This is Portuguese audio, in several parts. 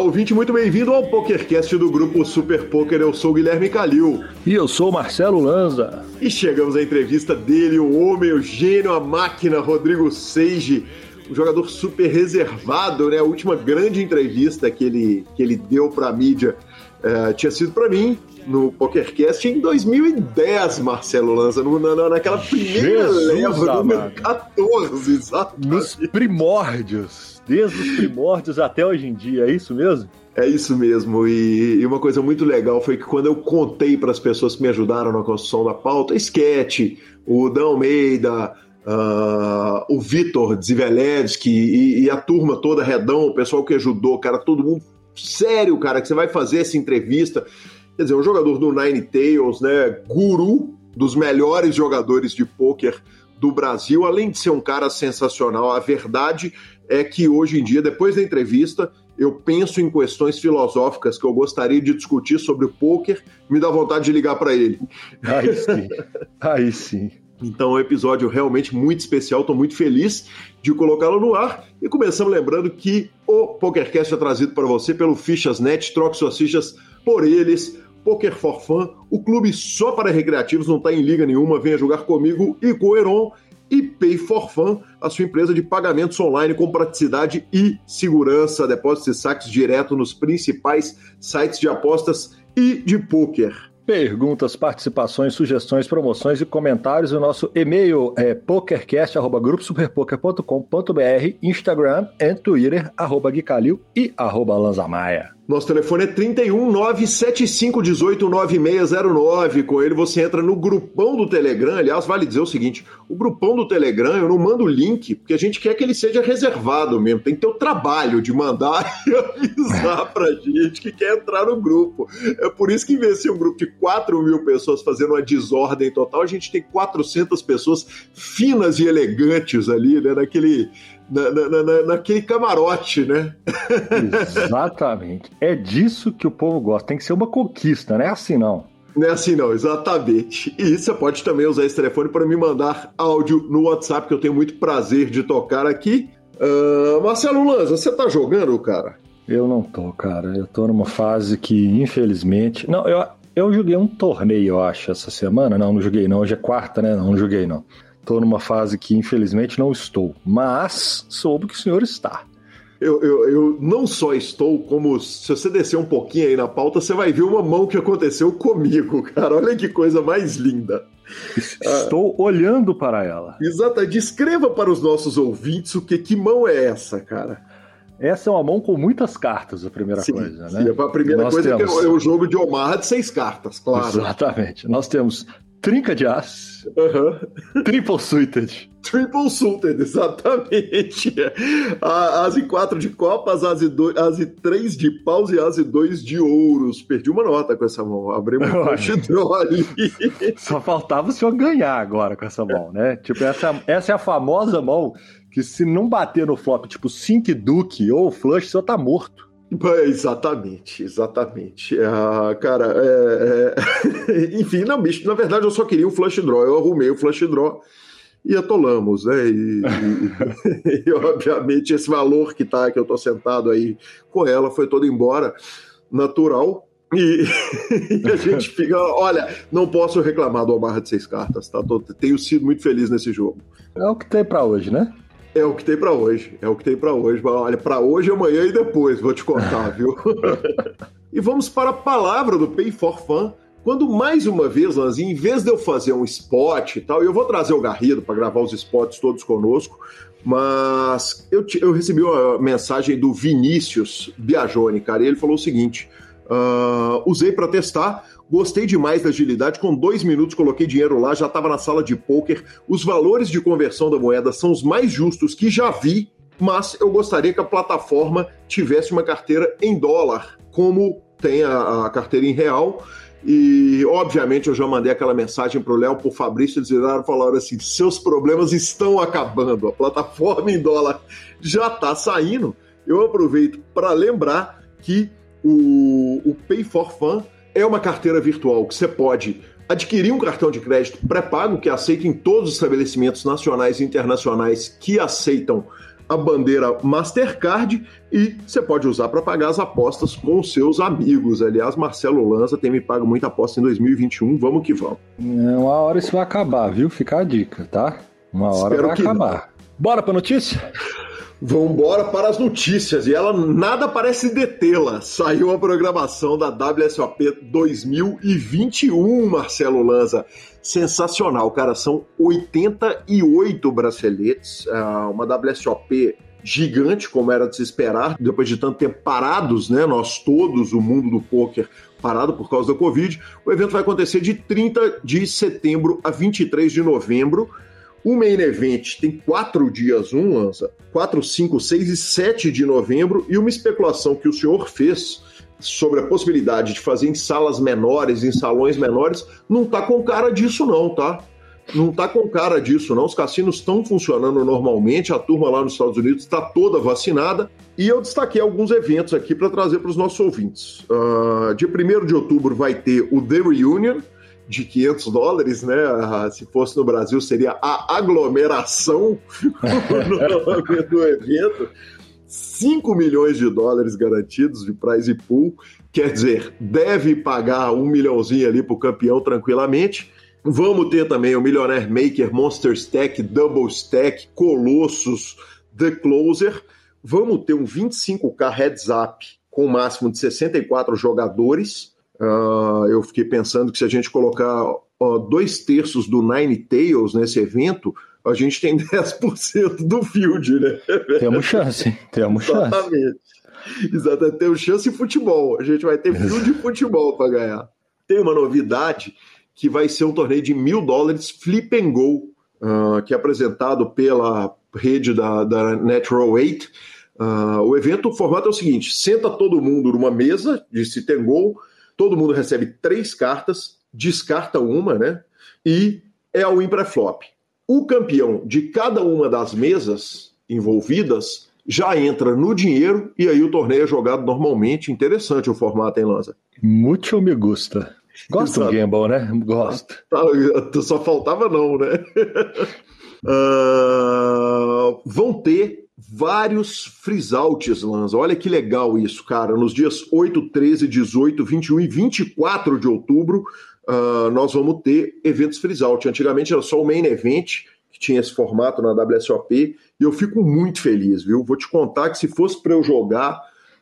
ouvinte, muito bem-vindo ao PokerCast do grupo Super Poker. Eu sou o Guilherme Calil. E eu sou o Marcelo Lanza. E chegamos à entrevista dele, o homem, o gênio, a máquina, Rodrigo Seiji, um jogador super reservado, né? A última grande entrevista que ele, que ele deu para a mídia uh, tinha sido para mim, no PokerCast em 2010, Marcelo Lanza, no, na, naquela primeira Jesus leva, número 14, exatamente. Nos primórdios, desde os primórdios até hoje em dia, é isso mesmo? É isso mesmo, e, uma coisa muito legal foi que quando eu contei para as pessoas que me ajudaram na construção da pauta, Sketch, o Dan Almeida, uh, o Vitor Zivelevski e, e a turma toda, Redão, o pessoal que ajudou, cara, todo mundo sério, cara, que você vai fazer essa entrevista. Quer dizer, um jogador do Nine Tails, né, guru dos melhores jogadores de pôquer do Brasil, além de ser um cara sensacional. A verdade é que hoje em dia, depois da entrevista, eu penso em questões filosóficas que eu gostaria de discutir sobre o pôquer, me dá vontade de ligar para ele. Aí sim, aí sim. Então, é um episódio realmente muito especial, estou muito feliz de colocá-lo no ar. E começamos lembrando que o PokerCast é trazido para você pelo Fichas.net, troque suas fichas por eles. Poker for Fun, o clube só para recreativos, não está em liga nenhuma, venha jogar comigo e com o Heron. E Pay for Fun, a sua empresa de pagamentos online com praticidade e segurança, depósitos e saques direto nos principais sites de apostas e de poker. Perguntas, participações, sugestões, promoções e comentários. O nosso e-mail é pokercast.gruposuperpoker.com.br, Instagram e Twitter, arroba Guicalil e arroba Lanzamaia. Nosso telefone é 31 975 18 9609. Com ele você entra no grupão do Telegram. Aliás, vale dizer o seguinte: o grupão do Telegram eu não mando link, porque a gente quer que ele seja reservado mesmo. Tem que ter o trabalho de mandar e avisar pra gente que quer entrar no grupo. É por isso que, em vez de um grupo de 4 mil pessoas fazendo uma desordem total, a gente tem 400 pessoas finas e elegantes ali, né? Naquele na, na, na, naquele camarote, né? Exatamente. É disso que o povo gosta. Tem que ser uma conquista, não é assim não. Não é assim não, exatamente. E você pode também usar esse telefone para me mandar áudio no WhatsApp, que eu tenho muito prazer de tocar aqui. Uh, Marcelo Lanza, você tá jogando, cara? Eu não tô, cara. Eu tô numa fase que, infelizmente. Não, eu, eu joguei um torneio, eu acho, essa semana. Não, não joguei, não. Hoje é quarta, né? Não, não joguei, não. Estou numa fase que infelizmente não estou, mas soube que o senhor está. Eu, eu, eu, não só estou, como se você descer um pouquinho aí na pauta, você vai ver uma mão que aconteceu comigo, cara. Olha que coisa mais linda. Estou ah, olhando para ela. Exato. Descreva para os nossos ouvintes o que, que mão é essa, cara. Essa é uma mão com muitas cartas, a primeira sim, coisa, né? Sim, a primeira Nós coisa temos... é, que é o jogo de Omar de seis cartas, claro. Exatamente. Nós temos Trinca de As. Uhum. Triple Suited. Triple Suited, exatamente. As e 4 de copas, as e, dois, as e 3 de paus e as e 2 de ouros. Perdi uma nota com essa mão. Abrimos um draw ali. Só faltava o senhor ganhar agora com essa mão, né? Tipo, essa, essa é a famosa mão que se não bater no flop, tipo Sink Duke ou Flush, o senhor tá morto. Exatamente, exatamente. Ah, cara, é, é... enfim, não, bicho, na verdade eu só queria o flush draw. Eu arrumei o flush draw e atolamos, né? E, e, e, obviamente esse valor que tá, que eu tô sentado aí com ela foi todo embora, natural. E, e a gente fica, olha, não posso reclamar do Omar de seis cartas, tá? Tô, tenho sido muito feliz nesse jogo. É o que tem para hoje, né? É o que tem para hoje. É o que tem para hoje. Olha, para hoje, amanhã e depois, vou te contar, viu? e vamos para a palavra do Pay for Fun. Quando mais uma vez, Lanzinho, em vez de eu fazer um spot e tal, eu vou trazer o Garrido para gravar os spots todos conosco, mas eu, eu recebi uma mensagem do Vinícius Biagione, cara, e ele falou o seguinte: uh, usei para testar Gostei demais da agilidade. Com dois minutos coloquei dinheiro lá, já estava na sala de poker. Os valores de conversão da moeda são os mais justos que já vi, mas eu gostaria que a plataforma tivesse uma carteira em dólar, como tem a, a carteira em real. E, obviamente, eu já mandei aquela mensagem para o Léo, para o Fabrício, eles viraram e falaram assim: seus problemas estão acabando, a plataforma em dólar já está saindo. Eu aproveito para lembrar que o, o Pay for Fun é uma carteira virtual que você pode adquirir um cartão de crédito pré-pago que aceita em todos os estabelecimentos nacionais e internacionais que aceitam a bandeira Mastercard e você pode usar para pagar as apostas com seus amigos. Aliás, Marcelo Lanza tem me pago muita aposta em 2021. Vamos que vamos. É, uma hora isso vai acabar, viu? Fica a dica, tá? Uma hora Espero vai acabar. Não. Bora para notícia? Vamos embora para as notícias e ela nada parece detê-la. Saiu a programação da WSOP 2021, Marcelo Lanza. Sensacional, cara. São 88 braceletes, ah, uma WSOP gigante, como era de se esperar, depois de tanto tempo parados, né? Nós todos, o mundo do poker, parado por causa da Covid. O evento vai acontecer de 30 de setembro a 23 de novembro. O main event tem quatro dias, um, Lanza, 4, 5, 6 e 7 de novembro, e uma especulação que o senhor fez sobre a possibilidade de fazer em salas menores, em salões menores, não tá com cara disso, não, tá? Não tá com cara disso, não. Os cassinos estão funcionando normalmente, a turma lá nos Estados Unidos está toda vacinada. E eu destaquei alguns eventos aqui para trazer para os nossos ouvintes. Uh, dia 1 de outubro vai ter o The Reunion, de 500 dólares, né? Se fosse no Brasil, seria a aglomeração do evento. 5 milhões de dólares garantidos de prize pool, quer dizer, deve pagar um milhãozinho ali para o campeão tranquilamente. Vamos ter também o Millionaire Maker, Monster Stack, Double Stack, Colossus, The Closer. Vamos ter um 25k heads up com máximo de 64 jogadores. Uh, eu fiquei pensando que se a gente colocar uh, dois terços do Nine Tails nesse evento, a gente tem 10% do field, né? Temos chance, temos chance. Exatamente. Exatamente, temos chance em futebol. A gente vai ter field de futebol para ganhar. Tem uma novidade que vai ser um torneio de mil dólares flip and go, uh, que é apresentado pela rede da, da Natural 8. Uh, o evento, o formato é o seguinte: senta todo mundo numa mesa de sit and go, todo mundo recebe três cartas, descarta uma, né? E é o pré-flop. O campeão de cada uma das mesas envolvidas já entra no dinheiro e aí o torneio é jogado normalmente. Interessante o formato, hein, Lanza? Muito me gusta. Gosto do gamble, né? Gosto. Ah, só faltava não, né? uh, vão ter vários freeze-outs, Lanza. Olha que legal isso, cara. Nos dias 8, 13, 18, 21 e 24 de outubro, uh, nós vamos ter eventos freeze-out. Antigamente era só o main event, que tinha esse formato na WSOP, e eu fico muito feliz, viu? Vou te contar que se fosse para eu jogar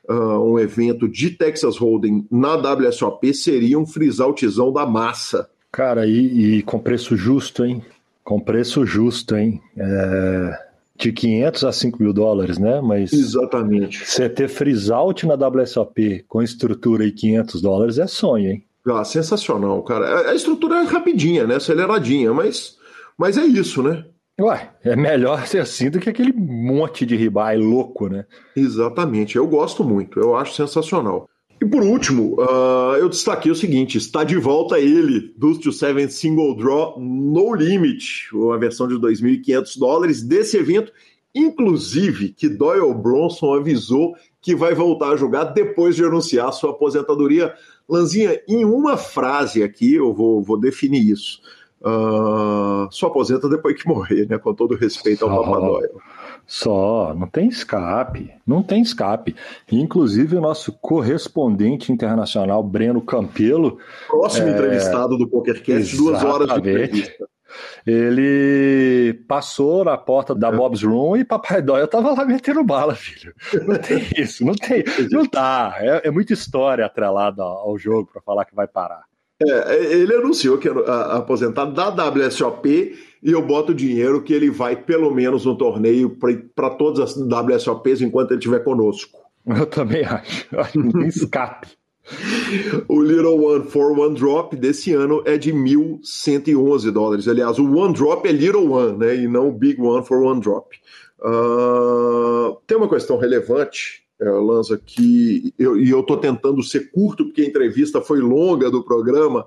uh, um evento de Texas Hold'em na WSOP, seria um freeze-outzão da massa. Cara, e, e, com preço justo, hein? Com preço justo, hein? É de 500 a 5 mil dólares, né? Mas Exatamente. Você ter freeze out na WSOP com estrutura e 500 dólares é sonho, hein? Ah, sensacional, cara. A estrutura é rapidinha, né? Aceleradinha, mas, mas é isso, né? Ué, é melhor ser assim do que aquele monte de ribai louco, né? Exatamente. Eu gosto muito. Eu acho sensacional. E por último, uh, eu destaquei o seguinte: está de volta ele, Dust to Seven Single Draw No Limit, uma versão de 2.500 dólares desse evento, inclusive que Doyle Bronson avisou que vai voltar a jogar depois de anunciar sua aposentadoria. Lanzinha, em uma frase aqui, eu vou, vou definir isso. Uh, só aposenta depois que morrer, né? Com todo respeito ao Papa Doyle. Só, não tem escape, não tem escape. Inclusive, o nosso correspondente internacional, Breno Campelo. Próximo é... entrevistado do PokerCast, duas horas de entrevista. Ele passou na porta da Bob's Room e Papai Doyle tava lá metendo bala, filho. Não tem isso, não tem. Não tá. É, é muita história atrelada ao jogo para falar que vai parar. É, ele anunciou que ia aposentado da WSOP e eu boto dinheiro que ele vai pelo menos no torneio para todas as WSOPs enquanto ele estiver conosco. Eu também acho. Não tem escape. o Little One for One Drop desse ano é de 1.111 dólares. Aliás, o One Drop é Little One, né? E não o Big One for One Drop. Uh, tem uma questão relevante é, Lanza, que eu, e eu estou tentando ser curto, porque a entrevista foi longa do programa,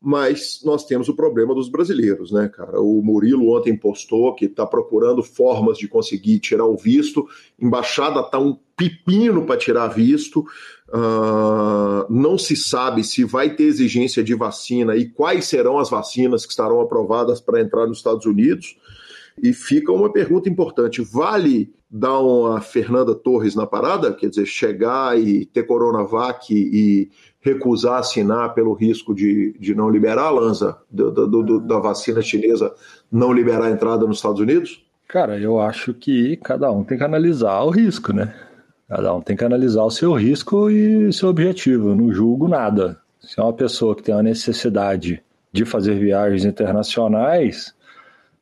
mas nós temos o problema dos brasileiros, né, cara? O Murilo ontem postou que está procurando formas de conseguir tirar o visto, embaixada está um pepino para tirar visto, uh, não se sabe se vai ter exigência de vacina e quais serão as vacinas que estarão aprovadas para entrar nos Estados Unidos. E fica uma pergunta importante: vale dar uma Fernanda Torres na parada? Quer dizer, chegar e ter Coronavac e recusar assinar pelo risco de, de não liberar a Lanza, do, da vacina chinesa não liberar a entrada nos Estados Unidos? Cara, eu acho que cada um tem que analisar o risco, né? Cada um tem que analisar o seu risco e seu objetivo. Eu não julgo nada. Se é uma pessoa que tem uma necessidade de fazer viagens internacionais,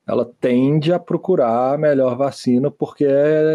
ela tende a procurar a melhor vacina porque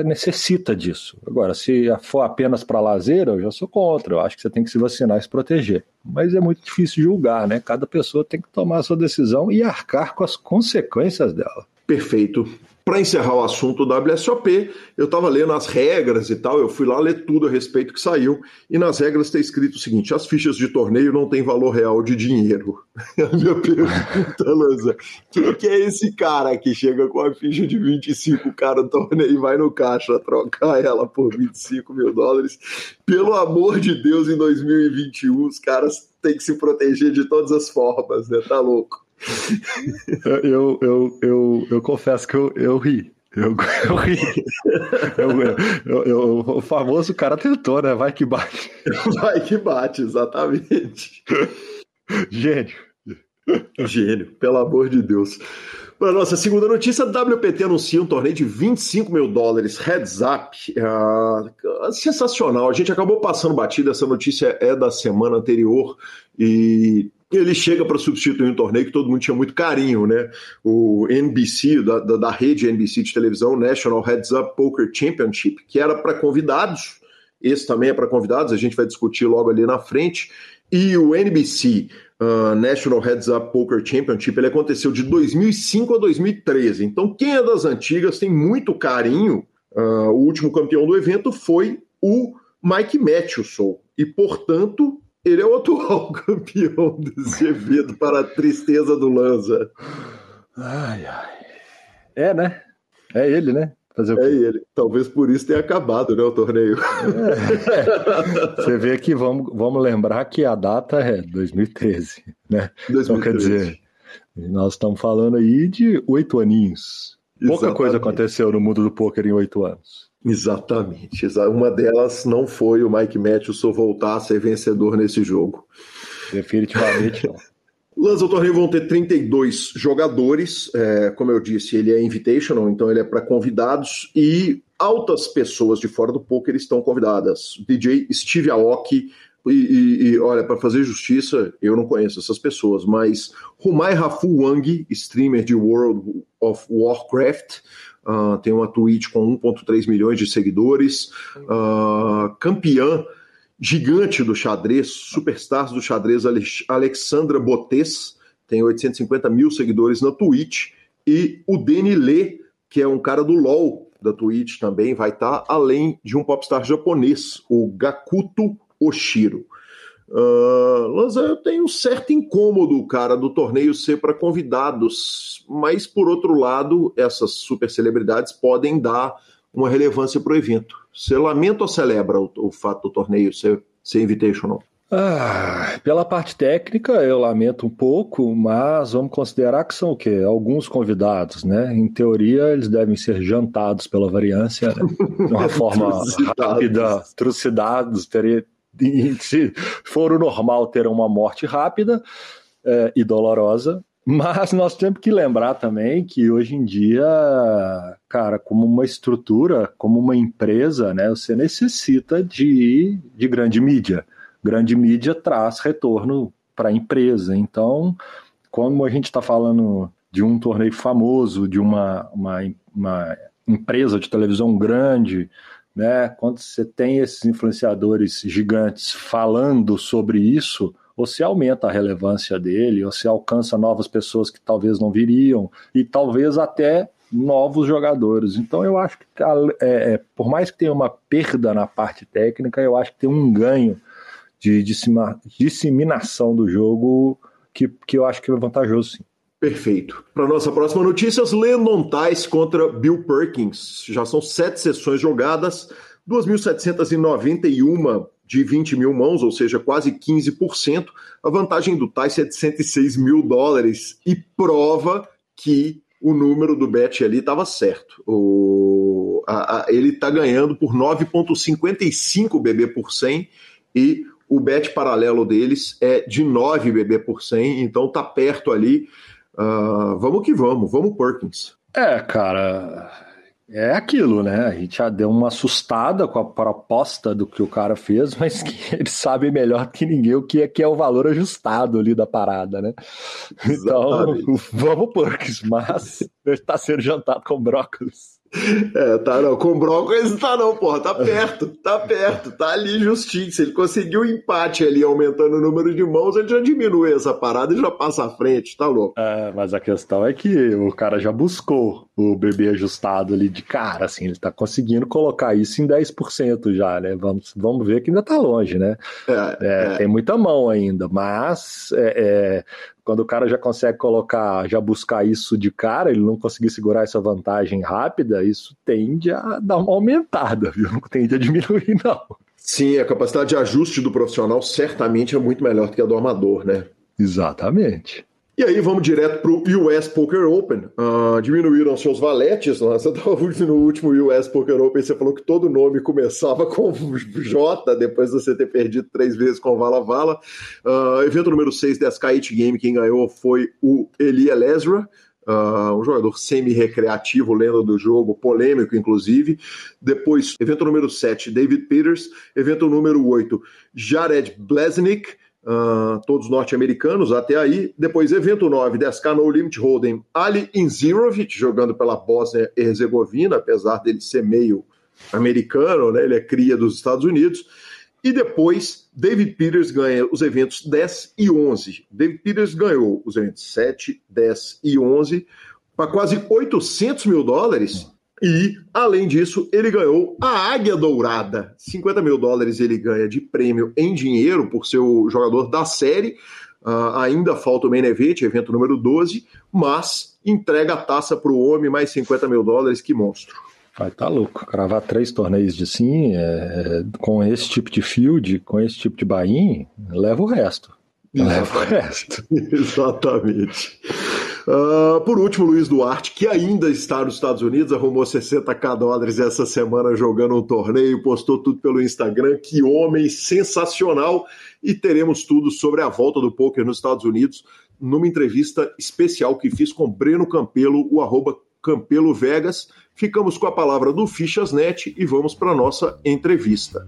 necessita disso. Agora, se for apenas para lazer, eu já sou contra. Eu acho que você tem que se vacinar e se proteger. Mas é muito difícil julgar, né? Cada pessoa tem que tomar a sua decisão e arcar com as consequências dela. Perfeito. Para encerrar o assunto do WSOP, eu estava lendo as regras e tal, eu fui lá ler tudo a respeito que saiu, e nas regras está escrito o seguinte: as fichas de torneio não têm valor real de dinheiro. A minha pergunta, Lanza, quem que é esse cara que chega com a ficha de 25 cara do torneio e vai no caixa trocar ela por 25 mil dólares? Pelo amor de Deus, em 2021, os caras têm que se proteger de todas as formas, né? Tá louco eu, eu, eu, eu, confesso que eu, eu ri. Eu, eu ri. Eu, eu, o famoso cara tentou, né? Vai que bate. Vai que bate, exatamente. Gênio. Gênio, pelo amor de Deus. Para nossa segunda notícia, a WPT anuncia um torneio de 25 mil dólares, heads up. Uh, sensacional, a gente acabou passando batida, essa notícia é da semana anterior e ele chega para substituir um torneio que todo mundo tinha muito carinho, né? O NBC, da, da, da rede NBC de televisão, National Heads Up Poker Championship, que era para convidados, esse também é para convidados, a gente vai discutir logo ali na frente. E o NBC uh, National Heads Up Poker Championship, ele aconteceu de 2005 a 2013. Então, quem é das antigas tem muito carinho. Uh, o último campeão do evento foi o Mike Matheson. E, portanto, ele é o atual campeão desse evento, para a tristeza do Lanza. Ai, ai. É, né? É ele, né? Fazer o é ele. Talvez por isso tenha acabado, né, o torneio. É. Você vê que vamos, vamos lembrar que a data é 2013, né? 2013. Então, quer dizer, nós estamos falando aí de oito aninhos. Pouca Exatamente. coisa aconteceu no mundo do poker em oito anos. Exatamente. Uma delas não foi o Mike Matthewson voltar a ser vencedor nesse jogo. Definitivamente não. Lança o torneio vão ter 32 jogadores. É, como eu disse, ele é invitational, então ele é para convidados e altas pessoas de fora do poker estão convidadas. DJ Steve Aoki. E, e, e olha, para fazer justiça, eu não conheço essas pessoas, mas Rumai Rafu Wang, streamer de World of Warcraft, uh, tem uma Twitch com 1,3 milhões de seguidores, uh, campeã gigante do xadrez, superstars do xadrez, Alexandra Botes, tem 850 mil seguidores na Twitch, e o Deni Lê, que é um cara do LoL da Twitch também, vai estar, tá, além de um popstar japonês, o Gakuto Oshiro. Uh, Lanza, eu tenho um certo incômodo, cara, do torneio ser para convidados, mas por outro lado, essas super celebridades podem dar uma relevância para o evento. Você lamenta ou celebra o, o fato do torneio ser, ser invitational? Ah, pela parte técnica, eu lamento um pouco, mas vamos considerar que são o quê? Alguns convidados, né? Em teoria, eles devem ser jantados pela variância, né? de uma forma rápida, trucidados, se for o normal, terão uma morte rápida é, e dolorosa. Mas nós temos que lembrar também que hoje em dia, cara, como uma estrutura, como uma empresa, né, você necessita de, de grande mídia. Grande mídia traz retorno para a empresa. Então, como a gente está falando de um torneio famoso, de uma, uma, uma empresa de televisão grande, né? Quando você tem esses influenciadores gigantes falando sobre isso, você aumenta a relevância dele, você alcança novas pessoas que talvez não viriam e talvez até novos jogadores. Então eu acho que é, é, por mais que tenha uma perda na parte técnica, eu acho que tem um ganho de disseminação do jogo que, que eu acho que é vantajoso sim. Perfeito. Para nossa próxima notícia, Landon Tice contra Bill Perkins. Já são sete sessões jogadas, 2.791 de 20 mil mãos, ou seja, quase 15%. A vantagem do Tice é de 106 mil dólares e prova que o número do bet ali estava certo. O, a, a, ele está ganhando por 9,55 BB por 100 e o bet paralelo deles é de 9 BB por 100, então tá perto ali. Uh, vamos que vamos, vamos Perkins. É, cara, é aquilo, né? A gente já deu uma assustada com a proposta do que o cara fez, mas que ele sabe melhor que ninguém o que é, que é o valor ajustado ali da parada, né? Então, vamos Perkins, mas ele está sendo jantado com brócolis. É, tá não. Com brócolis tá não, porra. Tá perto, tá perto, tá ali justinho. Se ele conseguiu um empate ali, aumentando o número de mãos, ele já diminui essa parada e já passa à frente, tá louco. É, mas a questão é que o cara já buscou o bebê ajustado ali de cara, assim, ele tá conseguindo colocar isso em 10% já, né? Vamos, vamos ver que ainda tá longe, né? É, é, é. Tem muita mão ainda, mas é, é quando o cara já consegue colocar, já buscar isso de cara, ele não conseguir segurar essa vantagem rápida, isso tende a dar uma aumentada, viu? Não tende a diminuir, não. Sim, a capacidade de ajuste do profissional certamente é muito melhor do que a do amador, né? Exatamente. E aí vamos direto para o US Poker Open. Uh, diminuíram seus valetes. Né? Você estava no último US Poker Open, você falou que todo nome começava com J, depois de você ter perdido três vezes com Vala Vala. Uh, evento número 6 da Sky Game, quem ganhou foi o Eli Lesra. Uh, um jogador semi-recreativo, lenda do jogo, polêmico, inclusive. Depois, evento número 7, David Peters. Evento número 8, Jared Blesnik uh, todos norte-americanos até aí. Depois, evento 9, 10K No Limit Hold'em, Ali Inzirovic, jogando pela Bósnia e Herzegovina, apesar dele ser meio americano, né? ele é cria dos Estados Unidos. E depois, David Peters ganha os eventos 10 e 11. David Peters ganhou os eventos 7, 10 e 11 para quase 800 mil dólares e, além disso, ele ganhou a Águia Dourada. 50 mil dólares ele ganha de prêmio em dinheiro por ser o jogador da série. Uh, ainda falta o main event, evento número 12, mas entrega a taça para o homem, mais 50 mil dólares, que monstro. Vai tá louco. Cravar três torneios de sim, é, com esse tipo de field, com esse tipo de bain, leva o resto. Leva o resto. Exatamente. Uh, por último, Luiz Duarte, que ainda está nos Estados Unidos, arrumou 60k dólares essa semana jogando um torneio, postou tudo pelo Instagram. Que homem sensacional! E teremos tudo sobre a volta do poker nos Estados Unidos numa entrevista especial que fiz com Breno Campelo, o arroba Campelo Vegas. Ficamos com a palavra do Fichasnet e vamos para a nossa entrevista.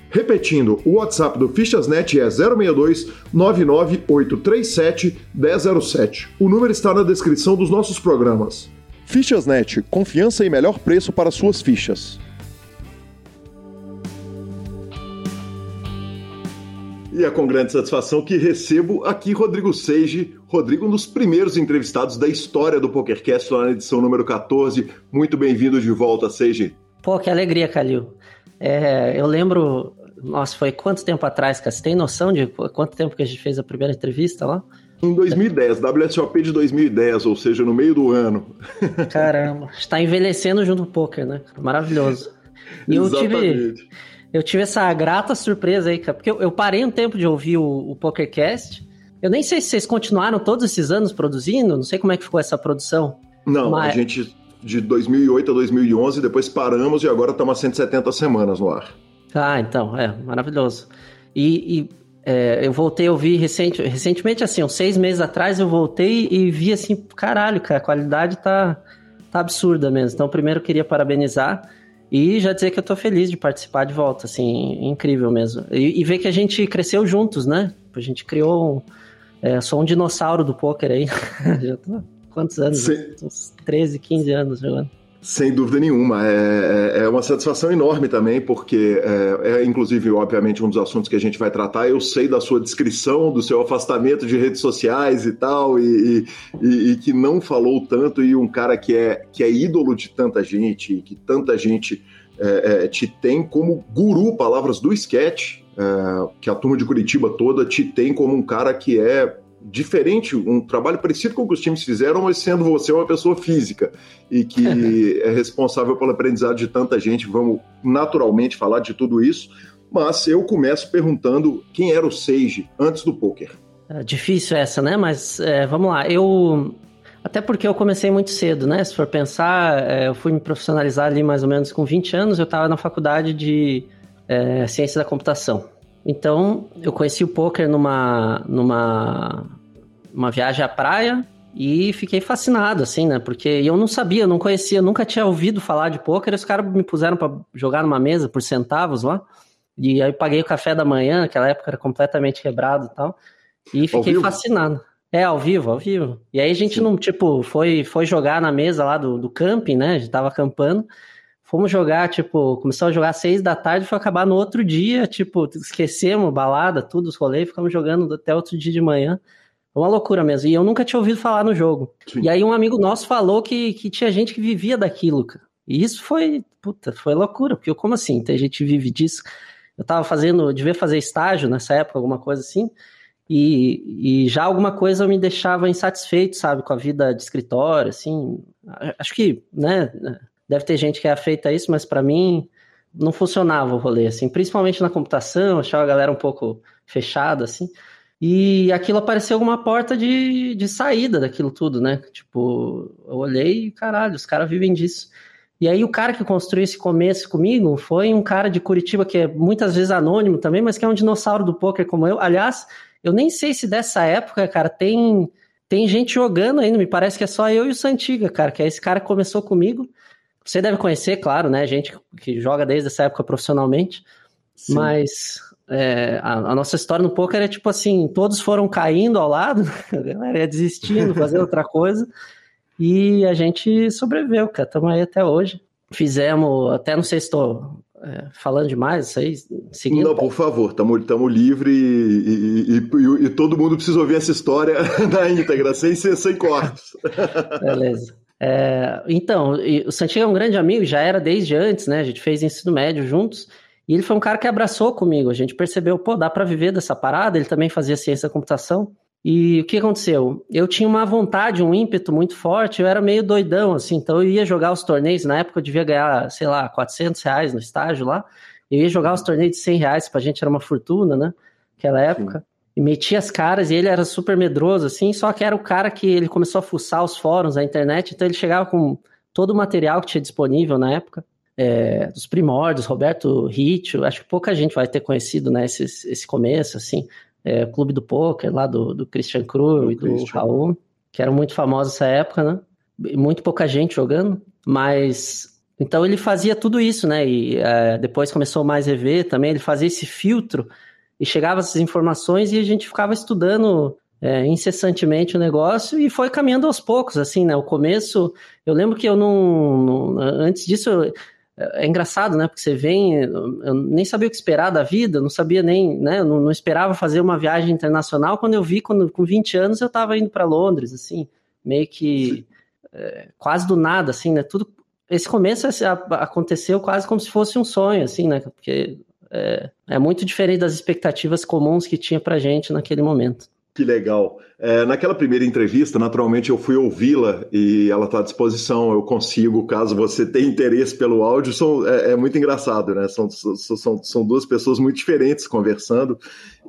Repetindo, o WhatsApp do Fichasnet é 062 99837 1007. O número está na descrição dos nossos programas. Fichasnet, confiança e melhor preço para suas fichas. E é com grande satisfação que recebo aqui Rodrigo Seiji. Rodrigo, um dos primeiros entrevistados da história do PokerCast lá na edição número 14. Muito bem-vindo de volta, Seiji. Pô, que alegria, Calil. É, eu lembro nossa, foi quanto tempo atrás, cara? Você tem noção de quanto tempo que a gente fez a primeira entrevista lá? Em 2010, WSOP de 2010, ou seja, no meio do ano. Caramba, está envelhecendo junto com o poker, né? Maravilhoso. E eu tive, eu tive essa grata surpresa aí, cara, porque eu, eu parei um tempo de ouvir o, o PokerCast. Eu nem sei se vocês continuaram todos esses anos produzindo, não sei como é que ficou essa produção. Não, mas... a gente de 2008 a 2011, depois paramos e agora estamos a 170 semanas no ar. Ah, então, é, maravilhoso. E, e é, eu voltei a ouvir recente, recentemente, assim, uns seis meses atrás, eu voltei e vi assim, caralho, cara, a qualidade tá, tá absurda mesmo. Então, primeiro queria parabenizar e já dizer que eu tô feliz de participar de volta, assim, incrível mesmo. E, e ver que a gente cresceu juntos, né? A gente criou um. É, sou um dinossauro do poker aí. já tô. Quantos anos? Sim. Uns 13, 15 anos jogando. Sem dúvida nenhuma. É, é, é uma satisfação enorme também, porque é, é, inclusive, obviamente, um dos assuntos que a gente vai tratar. Eu sei da sua descrição, do seu afastamento de redes sociais e tal, e, e, e que não falou tanto, e um cara que é, que é ídolo de tanta gente, que tanta gente é, é, te tem como guru, palavras do sketch, é, que a turma de Curitiba toda te tem como um cara que é diferente, um trabalho parecido com o que os times fizeram, mas sendo você uma pessoa física e que é responsável pelo aprendizado de tanta gente. Vamos naturalmente falar de tudo isso, mas eu começo perguntando quem era o Sage antes do poker. É difícil essa, né? Mas é, vamos lá. Eu até porque eu comecei muito cedo, né? Se for pensar, é, eu fui me profissionalizar ali mais ou menos com 20 anos, eu estava na faculdade de é, ciência da computação. Então, eu conheci o poker numa, numa uma viagem à praia e fiquei fascinado, assim, né? Porque eu não sabia, eu não conhecia, nunca tinha ouvido falar de poker. Os caras me puseram para jogar numa mesa por centavos lá. E aí paguei o café da manhã, naquela época era completamente quebrado e tal. E fiquei fascinado. É, ao vivo, ao vivo. E aí a gente Sim. não, tipo, foi, foi jogar na mesa lá do, do camping, né? A gente tava acampando. Fomos jogar, tipo, começou a jogar às seis da tarde, foi acabar no outro dia, tipo, esquecemos balada, tudo, os rolês, ficamos jogando até outro dia de manhã. Uma loucura mesmo. E eu nunca tinha ouvido falar no jogo. Sim. E aí um amigo nosso falou que, que tinha gente que vivia daquilo, cara. E isso foi, puta, foi loucura, porque eu, como assim? Tem gente que vive disso. Eu tava fazendo, devia fazer estágio nessa época, alguma coisa assim. E, e já alguma coisa me deixava insatisfeito, sabe, com a vida de escritório, assim. Acho que, né, Deve ter gente que é afeita a isso, mas para mim não funcionava o rolê, assim, principalmente na computação, achava a galera um pouco fechada, assim. E aquilo apareceu uma porta de, de saída daquilo tudo, né? Tipo, eu olhei e, caralho, os caras vivem disso. E aí o cara que construiu esse começo comigo foi um cara de Curitiba que é muitas vezes anônimo também, mas que é um dinossauro do poker como eu. Aliás, eu nem sei se dessa época, cara, tem tem gente jogando ainda, me parece que é só eu e o Santiga, cara, que é esse cara que começou comigo. Você deve conhecer, claro, né? Gente que joga desde essa época profissionalmente. Sim. Mas é, a, a, nossa história no poker é tipo assim: todos foram caindo ao lado, a galera ia desistindo, fazendo outra coisa. E a gente sobreviveu, cara. Estamos aí até hoje. Fizemos, até não sei se estou é, falando demais, isso aí, seguindo. Não, por favor, estamos livres e, e, e, e, todo mundo precisa ouvir essa história na íntegra, sem, sem cortes. Beleza. É, então, o Santiago é um grande amigo, já era desde antes, né? A gente fez ensino médio juntos. E ele foi um cara que abraçou comigo. A gente percebeu, pô, dá para viver dessa parada. Ele também fazia ciência da computação. E o que aconteceu? Eu tinha uma vontade, um ímpeto muito forte. Eu era meio doidão, assim. Então eu ia jogar os torneios. Na época eu devia ganhar, sei lá, 400 reais no estágio lá. Eu ia jogar os torneios de 100 reais. Pra gente era uma fortuna, né? Naquela época. Sim e metia as caras e ele era super medroso, assim, só que era o cara que ele começou a fuçar os fóruns, a internet, então ele chegava com todo o material que tinha disponível na época, é, dos primórdios, Roberto Ritchie, acho que pouca gente vai ter conhecido, né, esse, esse começo, assim, é, o Clube do Poker, lá do, do Christian Cru e do Christian. Raul, que eram muito famosos nessa época, né, muito pouca gente jogando, mas... Então ele fazia tudo isso, né, e é, depois começou mais EV também, ele fazia esse filtro e chegava essas informações e a gente ficava estudando é, incessantemente o negócio e foi caminhando aos poucos, assim, né? O começo, eu lembro que eu não, não antes disso, é, é engraçado, né? Porque você vem, eu nem sabia o que esperar da vida, não sabia nem, né? Eu não, não esperava fazer uma viagem internacional. Quando eu vi, quando, com 20 anos, eu estava indo para Londres, assim, meio que é, quase do nada, assim, né? Tudo, esse começo aconteceu quase como se fosse um sonho, assim, né? Porque é, é muito diferente das expectativas comuns que tinha pra gente naquele momento. Que legal. É, naquela primeira entrevista, naturalmente, eu fui ouvi-la e ela está à disposição. Eu consigo, caso você tenha interesse pelo áudio. São, é, é, muito engraçado, né? São, são, são duas pessoas muito diferentes conversando.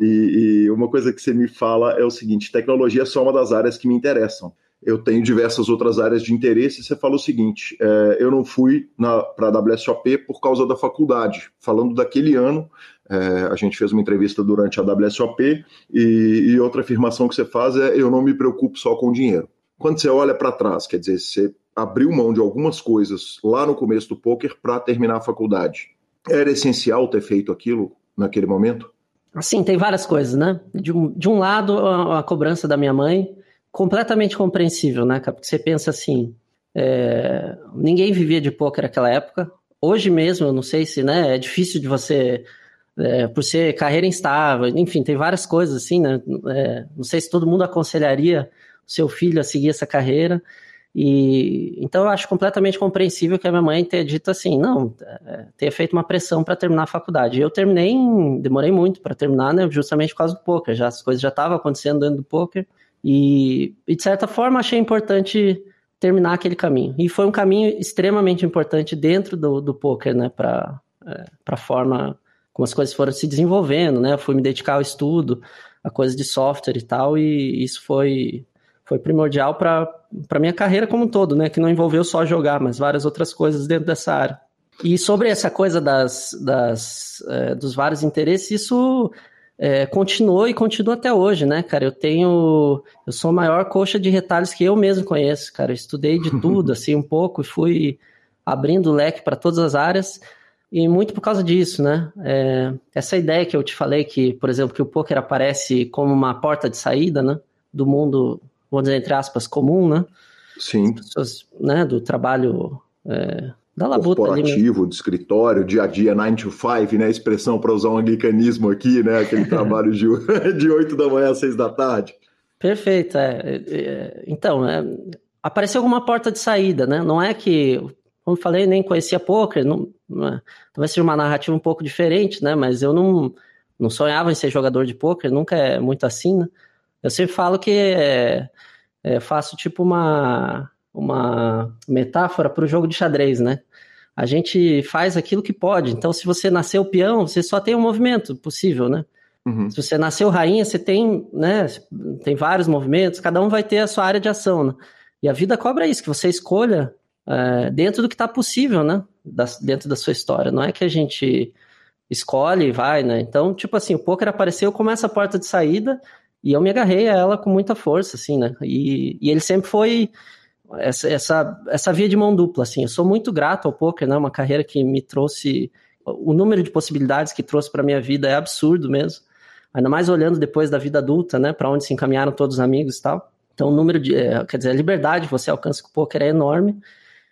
E, e uma coisa que você me fala é o seguinte: tecnologia é só uma das áreas que me interessam eu tenho diversas outras áreas de interesse. Você fala o seguinte: é, eu não fui para a WSOP por causa da faculdade. Falando daquele ano, é, a gente fez uma entrevista durante a WSOP e, e, outra afirmação que você faz é: eu não me preocupo só com dinheiro. Quando você olha para trás, quer dizer, você abriu mão de algumas coisas lá no começo do poker para terminar a faculdade. Era essencial ter feito aquilo naquele momento? Assim, tem várias coisas, né? De um, de um lado, a, a cobrança da minha mãe completamente compreensível, né, Porque você pensa assim, É, ninguém vivia de poker naquela época. Hoje mesmo, eu não sei se, né, é difícil de você, é, por ser carreira instável, enfim, tem várias coisas assim, né? É, não sei se todo mundo aconselharia o seu filho a seguir essa carreira. E então eu acho completamente compreensível que a minha mãe tenha dito assim, não, é, tenha feito uma pressão para terminar a faculdade. Eu terminei, em, demorei muito para terminar, né, justamente por causa do poker. Já as coisas já estavam acontecendo dentro do poker e, e de certa forma achei importante terminar aquele caminho. E foi um caminho extremamente importante dentro do, do poker, né, para é, para forma como as coisas foram se desenvolvendo, né? Eu fui me dedicar ao estudo, a coisa de software e tal, e isso foi foi primordial para a minha carreira como um todo, né? Que não envolveu só jogar, mas várias outras coisas dentro dessa área. E sobre essa coisa das, das, é, dos vários interesses, isso é, continuou e continua até hoje, né, cara? Eu tenho. Eu sou a maior coxa de retalhos que eu mesmo conheço, cara. Eu estudei de tudo, assim, um pouco, e fui abrindo o leque para todas as áreas. E muito por causa disso, né? É, essa ideia que eu te falei, que, por exemplo, que o poker aparece como uma porta de saída, né? Do mundo vamos dizer, entre aspas, comum, né? Sim. As pessoas, né, do trabalho é, da labuta Corporativo, ali, né? de escritório, dia a dia, 9 to 5, né? Expressão para usar um anglicanismo aqui, né? Aquele trabalho de, de 8 da manhã às 6 da tarde. Perfeito, é. é, é então, é, apareceu alguma porta de saída, né? Não é que, como eu falei, nem conhecia poker, não, não é, talvez seja uma narrativa um pouco diferente, né? Mas eu não, não sonhava em ser jogador de poker, nunca é muito assim, né? Eu sempre falo que faço tipo uma, uma metáfora para o jogo de xadrez, né? A gente faz aquilo que pode. Então, se você nasceu peão, você só tem um movimento possível, né? Uhum. Se você nasceu rainha, você tem, né? Tem vários movimentos, cada um vai ter a sua área de ação, né? E a vida cobra isso, que você escolha é, dentro do que está possível, né? Da, dentro da sua história. Não é que a gente escolhe e vai, né? Então, tipo assim, o poker apareceu como essa porta de saída e eu me agarrei a ela com muita força, assim, né? E, e ele sempre foi essa, essa, essa via de mão dupla, assim. Eu sou muito grato ao poker, né? Uma carreira que me trouxe o número de possibilidades que trouxe para minha vida é absurdo mesmo. Ainda mais olhando depois da vida adulta, né? Para onde se encaminharam todos os amigos e tal. Então, o número de, é, quer dizer, a liberdade que você alcança com o poker é enorme.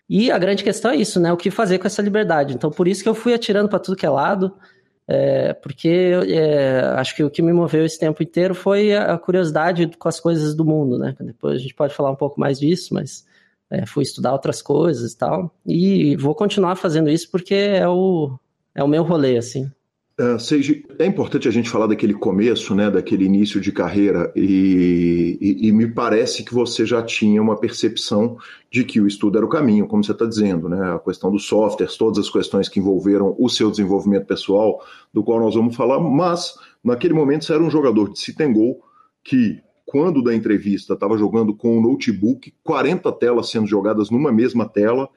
E a grande questão é isso, né? O que fazer com essa liberdade. Então, por isso que eu fui atirando para tudo que é lado. É, porque é, acho que o que me moveu esse tempo inteiro foi a curiosidade com as coisas do mundo, né? Depois a gente pode falar um pouco mais disso, mas é, fui estudar outras coisas e tal. E vou continuar fazendo isso porque é o, é o meu rolê, assim. Uh, Seiji, é importante a gente falar daquele começo, né, daquele início de carreira, e, e, e, me parece que você já tinha uma percepção de que o estudo era o caminho, como você está dizendo, né, a questão dos softwares, todas as questões que envolveram o seu desenvolvimento pessoal, do qual nós vamos falar, mas naquele momento você era um jogador de Citengol que, quando da entrevista, estava jogando com um notebook, 40 telas sendo jogadas numa mesma tela,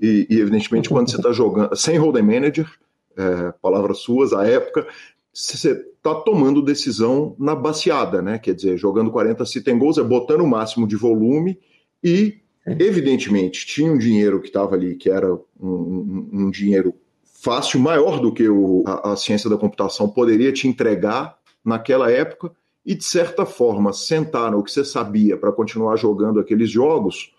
e, e evidentemente quando você está jogando, sem Hold'em Manager, é, palavras suas, à época, você está tomando decisão na baseada, né? Quer dizer, jogando 40 sit goals, é botando o máximo de volume e, evidentemente, tinha um dinheiro que estava ali, que era um, um, um, dinheiro fácil, maior do que o, a, a ciência da computação poderia te entregar naquela época, e, de certa forma, sentar no que você sabia para continuar jogando aqueles jogos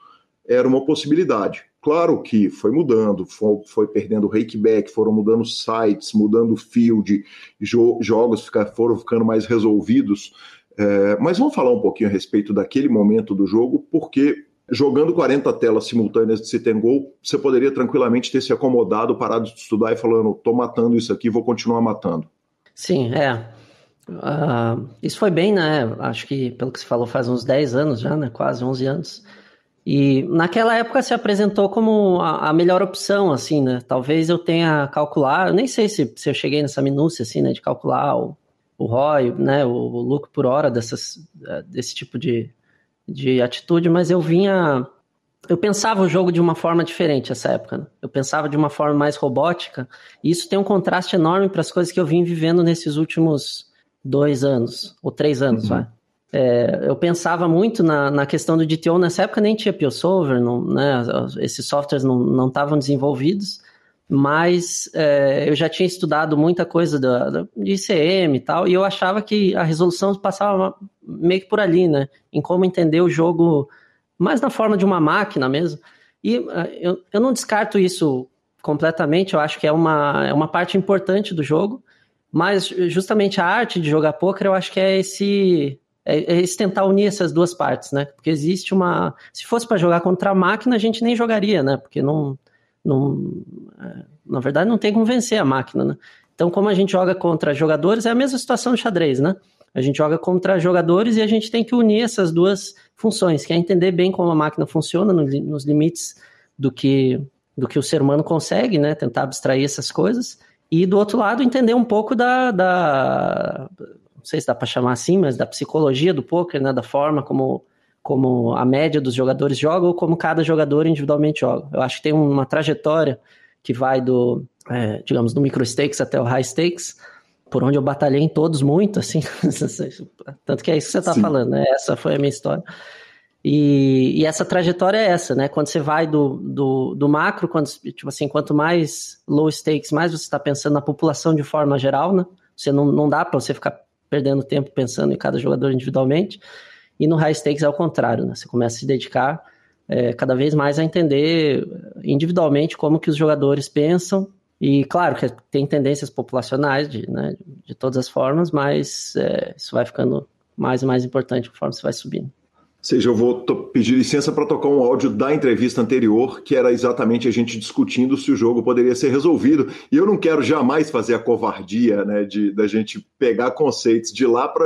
era uma possibilidade. Claro que foi mudando, foi, foi perdendo rakeback, foram mudando sites, mudando field, jo jogos ficar, foram ficando mais resolvidos. É, mas vamos falar um pouquinho a respeito daquele momento do jogo, porque jogando 40 telas simultâneas de sit você poderia tranquilamente ter se acomodado, parado de estudar e falando, tô matando isso aqui, vou continuar matando. Sim, é. Uh, isso foi bem, né? Acho que, pelo que você falou, faz uns 10 anos já, né? Quase 11 anos. E naquela época se apresentou como a, a, melhor opção, assim, né? Talvez eu tenha calcular, eu nem sei se, se eu cheguei nessa minúcia, assim, né? De calcular o, o ROI, né? O, o lucro por hora dessas, eh, desse tipo de, de atitude, mas eu vinha... Eu pensava o jogo de uma forma diferente essa época, né? Eu pensava de uma forma mais robótica, e isso tem um contraste enorme para as coisas que eu vim vivendo nesses últimos dois anos, ou três anos, uhum. vai. É, eu pensava muito na, na questão do DTO, nessa época nem tinha PioSolver, não, né, esses softwares não estavam desenvolvidos, mas é, eu já tinha estudado muita coisa da, da, de ICM e tal, e eu achava que a resolução passava meio que por ali, né, em como entender o jogo mais na forma de uma máquina mesmo, E uh, eu, eu não descarto isso completamente, eu acho que é uma, é uma parte importante do jogo, mas justamente a arte de jogar poker eu acho que é esse é, é esse tentar unir essas duas partes, né? Porque existe uma. Se fosse para jogar contra a máquina, a gente nem jogaria, né? Porque não. não é, na verdade, não tem como vencer a máquina, né? Então, como a gente joga contra jogadores, é a mesma situação do xadrez, né? A gente joga contra jogadores e a gente tem que unir essas duas funções, que é entender bem como a máquina funciona no, nos limites do que, do que o ser humano consegue, né? Tentar abstrair essas coisas. E do outro lado, entender um pouco da, da não sei se dá para chamar assim, mas da psicologia do poker, né, da forma como, como a média dos jogadores joga ou como cada jogador individualmente joga. Eu acho que tem uma trajetória que vai do, é, digamos, do micro stakes até o high stakes, por onde eu batalhei em todos muito, assim, tanto que é isso que você está falando, né? Essa foi a minha história. E, e, essa trajetória é essa, né? Quando você vai do, do, do, macro, quando, tipo assim, quanto mais low stakes, mais você está pensando na população de forma geral, né? Você não, não dá para você ficar perdendo tempo pensando em cada jogador individualmente. E no high stakes é o contrário, né? Você começa a se dedicar é, cada vez mais a entender individualmente como que os jogadores pensam. E claro que tem tendências populacionais de, né, de todas as formas, mas é, isso vai ficando mais e mais importante conforme você vai subindo seja, eu vou pedir licença para tocar um áudio da entrevista anterior, que era exatamente a gente discutindo se o jogo poderia ser resolvido. E eu não quero jamais fazer a covardia né, de da gente pegar conceitos de lá para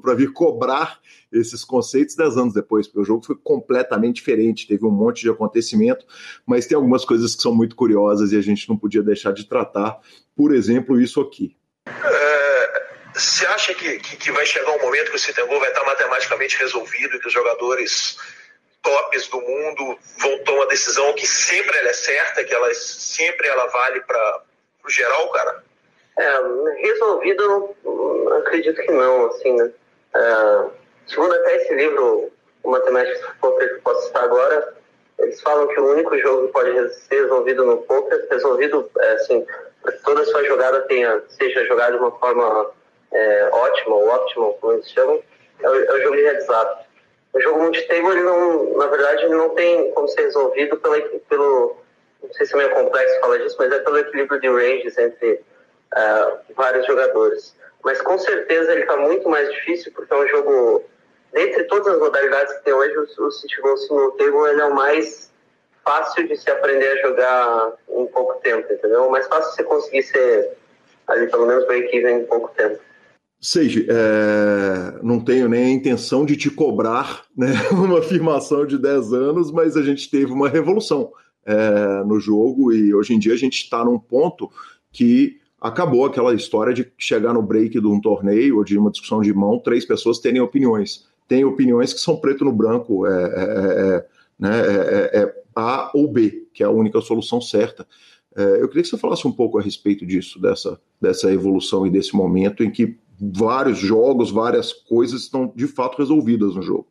para vir cobrar esses conceitos dez anos depois, porque o jogo foi completamente diferente, teve um monte de acontecimento, mas tem algumas coisas que são muito curiosas e a gente não podia deixar de tratar. Por exemplo, isso aqui. Você acha que, que, que, vai chegar um momento que o Citengo vai estar matematicamente resolvido e que os jogadores tops do mundo vão tomar decisão que sempre ela é certa, que ela sempre ela vale para o geral, cara? É, resolvido eu acredito que não, assim, né? É, segundo até esse livro, o Matemáticos do Poker que eu posso citar agora, eles falam que o único jogo que pode ser resolvido no poker, resolvido, é, assim, toda a sua jogada tenha, seja jogada de uma forma é, ótima, ou ótimo, como eles chamam, é o, é o jogo de up. O jogo multitable, ele não, na verdade, não tem como ser resolvido pela, pelo, não sei se é meio complexo falar disso, mas é pelo equilíbrio de ranges entre uh, vários jogadores. Mas com certeza ele está muito mais difícil, porque é um jogo, dentre todas as modalidades que tem hoje, o, o City Goal Single Table ele é o mais fácil de se aprender a jogar em pouco tempo, entendeu? O mais fácil de você conseguir ser ali pelo menos break-even em pouco tempo. Seja, é, não tenho nem a intenção de te cobrar né, uma afirmação de 10 anos, mas a gente teve uma revolução é, no jogo e hoje em dia a gente está num ponto que acabou aquela história de chegar no break de um torneio ou de uma discussão de mão, três pessoas terem opiniões. Tem opiniões que são preto no branco, é, é, é né, é, é, A ou B, que é a única solução certa. eu queria que você falasse um pouco a respeito disso, dessa, dessa evolução e desse momento em que vários jogos, várias coisas estão de fato resolvidas no jogo.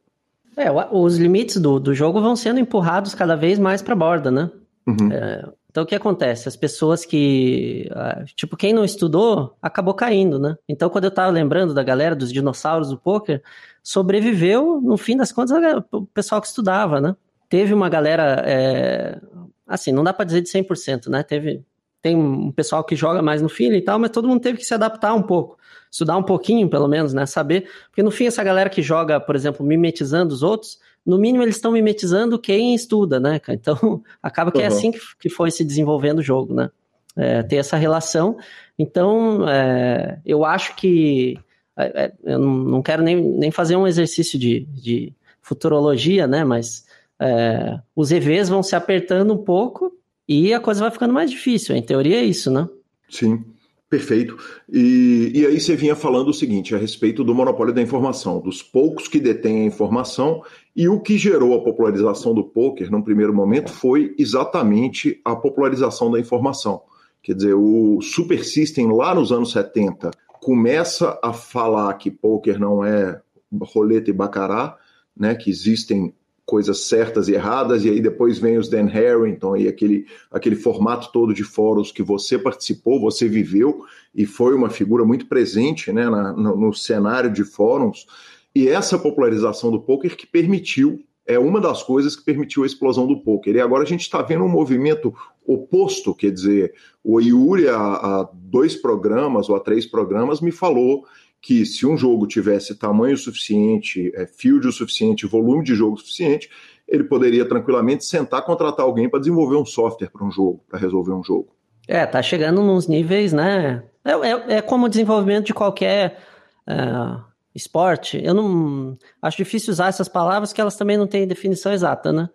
É, os limites do, do jogo vão sendo empurrados cada vez mais para a borda, né? Uhum. É, então o que acontece? As pessoas que. Ah, tipo, quem não estudou acabou caindo, né? Então, quando eu tava lembrando da galera dos dinossauros do poker, sobreviveu, no fim das contas, o pessoal que estudava, né? Teve uma galera. É... Assim, não dá para dizer de 100%, né? Teve. Tem um pessoal que joga mais no feeling e tal, mas todo mundo teve que se adaptar um pouco estudar um pouquinho, pelo menos, né? Saber. Porque no fim, essa galera que joga, por exemplo, mimetizando os outros, no mínimo eles estão mimetizando quem estuda, né, Então, acaba que uhum. é assim que, que foi se desenvolvendo o jogo, né? É, ter essa relação. Então, é, eu acho que. É, é eu não quero nem, nem fazer um exercício de, de futurologia, né? Mas é, os EVs vão se apertando um pouco e a coisa vai ficando mais difícil. Em teoria é isso, né? Sim. Perfeito. E, e aí você vinha falando o seguinte a respeito do monopólio da informação, dos poucos que detêm a informação, e o que gerou a popularização do poker, num primeiro momento, foi exatamente a popularização da informação. Quer dizer, o Super System, lá nos anos 70, começa a falar que poker não é roleta e bacará, né, que existem coisas certas e erradas, e aí depois vem os Dan Harrington e aquele, aquele formato todo de fóruns que você participou, você viveu e foi uma figura muito presente né, na, no, no cenário de fóruns. E essa popularização do poker que permitiu é uma das coisas que permitiu a explosão do poker. E agora a gente está vendo um movimento oposto, quer dizer, o Yuri, há, há dois programas ou há três programas, me falou que se um jogo tivesse tamanho suficiente, é, field o suficiente, volume de jogo suficiente, ele poderia tranquilamente sentar, contratar alguém para desenvolver um software para um jogo, para resolver um jogo. É, tá chegando nos níveis, né? É, é, é como o desenvolvimento de qualquer uh, esporte. Eu não acho difícil usar essas palavras que elas também não têm definição exata, né?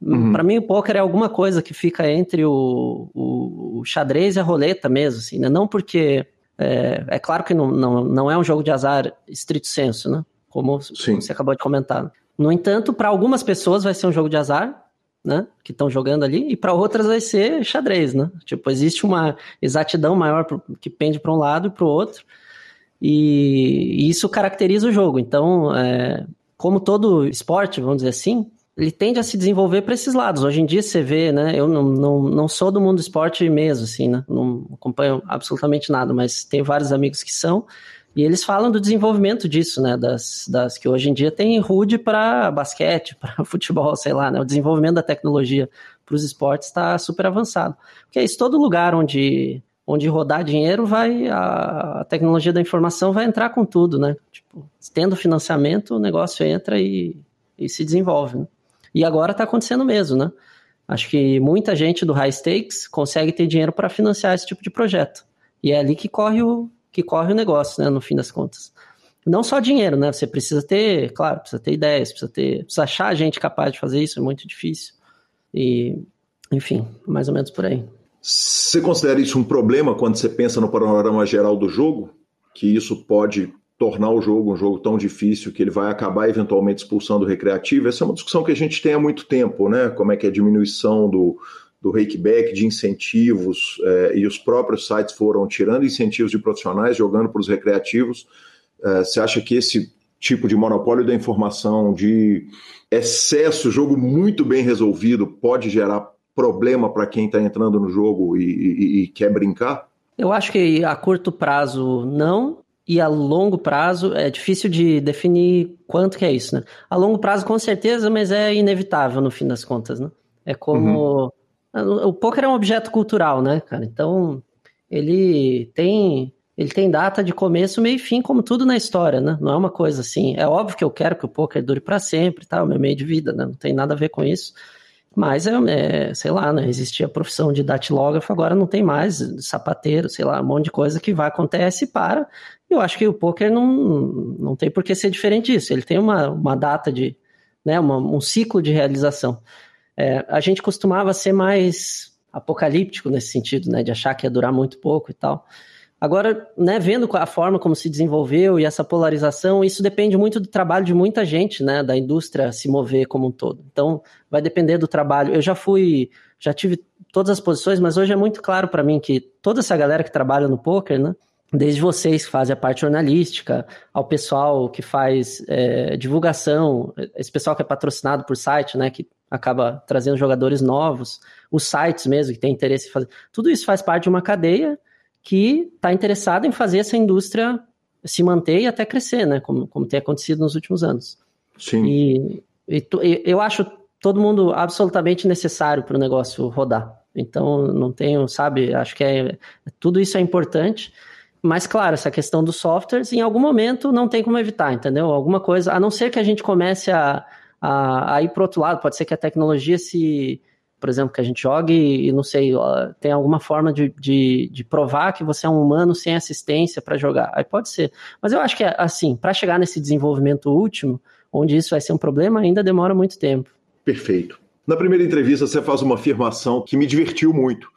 Uhum. Para mim, o poker é alguma coisa que fica entre o, o, o xadrez e a roleta mesmo, assim, né? Não porque é, é claro que não, não, não é um jogo de azar estrito senso, né? Como, como você acabou de comentar. No entanto, para algumas pessoas vai ser um jogo de azar, né? Que estão jogando ali, e para outras vai ser xadrez, né? Tipo, existe uma exatidão maior que pende para um lado e para o outro. E, isso caracteriza o jogo. Então, é, como todo esporte, vamos dizer assim, ele tende a se desenvolver para esses lados. Hoje em dia você vê, né? Eu não, não, não sou do mundo do esporte mesmo, assim, né? Não acompanho absolutamente nada, mas tenho vários amigos que são. E eles falam do desenvolvimento disso, né? Das, das que hoje em dia tem rude para basquete, para futebol, sei lá, né? O desenvolvimento da tecnologia para os esportes está super avançado. Porque é isso, todo lugar onde onde rodar dinheiro vai a, tecnologia da informação vai entrar com tudo, né? Tipo, tendo financiamento, o negócio entra e, e se desenvolve. Né? E agora está acontecendo mesmo, né? Acho que muita gente do high stakes consegue ter dinheiro para financiar esse tipo de projeto. E é ali que corre o que corre o negócio, né, no fim das contas. Não só dinheiro, né? Você precisa ter, claro, precisa ter ideias, precisa ter, precisa achar gente capaz de fazer isso, é muito difícil. E, enfim, mais ou menos por aí. Você considera isso um problema quando você pensa no panorama geral do jogo? Que isso pode tornar o jogo um jogo tão difícil que ele vai acabar eventualmente expulsando o recreativo? Essa é uma discussão que a gente tem há muito tempo, né? Como é que é a diminuição do, do rakeback, de incentivos, é, e os próprios sites foram tirando incentivos de profissionais, jogando para os recreativos. É, você acha que esse tipo de monopólio da informação, de excesso, jogo muito bem resolvido, pode gerar problema para quem está entrando no jogo e, e, e, quer brincar? Eu acho que a curto prazo não, e a longo prazo é difícil de definir quanto que é isso, né? A longo prazo com certeza, mas é inevitável no fim das contas, né? É como uhum. o poker é um objeto cultural, né, cara? Então ele tem ele tem data de começo, meio e fim, como tudo na história, né? Não é uma coisa assim. É óbvio que eu quero que o poker dure para sempre, tá? O meu meio de vida, né? Não tem nada a ver com isso. Mas, é, é, sei lá, né? Existia a profissão de datilógrafo, agora não tem mais, sapateiro, sei lá, um monte de coisa que vai, acontece e para. Eu acho que o poker não, não tem por que ser diferente disso. Ele tem uma, uma data de, né, uma, um ciclo de realização. É, a gente costumava ser mais apocalíptico nesse sentido, né? De achar que ia durar muito pouco e tal. Agora, né, vendo a forma como se desenvolveu e essa polarização, isso depende muito do trabalho de muita gente, né, da indústria se mover como um todo. Então, vai depender do trabalho. Eu já fui, já tive todas as posições, mas hoje é muito claro para mim que toda essa galera que trabalha no poker, né, desde vocês que fazem a parte jornalística, ao pessoal que faz é, divulgação, esse pessoal que é patrocinado por site, né, que acaba trazendo jogadores novos, os sites mesmo que tem interesse em fazer, tudo isso faz parte de uma cadeia que está interessado em fazer essa indústria se manter e até crescer, né? Como, como tem acontecido nos últimos anos. Sim. E, e, e eu acho todo mundo absolutamente necessário para o negócio rodar. Então, não tenho, sabe, acho que é, tudo isso é importante. Mas, claro, essa questão dos softwares, em algum momento não tem como evitar, entendeu? Alguma coisa, a não ser que a gente comece a, a, a ir para outro lado, pode ser que a tecnologia se, por exemplo, que a gente jogue e, não sei, tem alguma forma de, de, de, provar que você é um humano sem assistência para jogar. Aí pode ser. Mas eu acho que, assim, para chegar nesse desenvolvimento último, onde isso vai ser um problema, ainda demora muito tempo. Perfeito. Na primeira entrevista, você faz uma afirmação que me divertiu muito.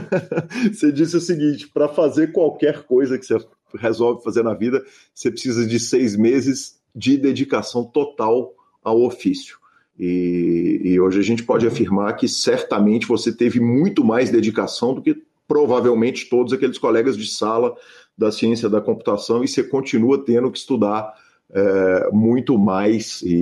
você disse o seguinte: para fazer qualquer coisa que você resolve fazer na vida, você precisa de seis meses de dedicação total ao ofício. E, e, hoje a gente pode afirmar que certamente você teve muito mais dedicação do que provavelmente todos aqueles colegas de sala da ciência da computação e você continua tendo que estudar é, muito mais e,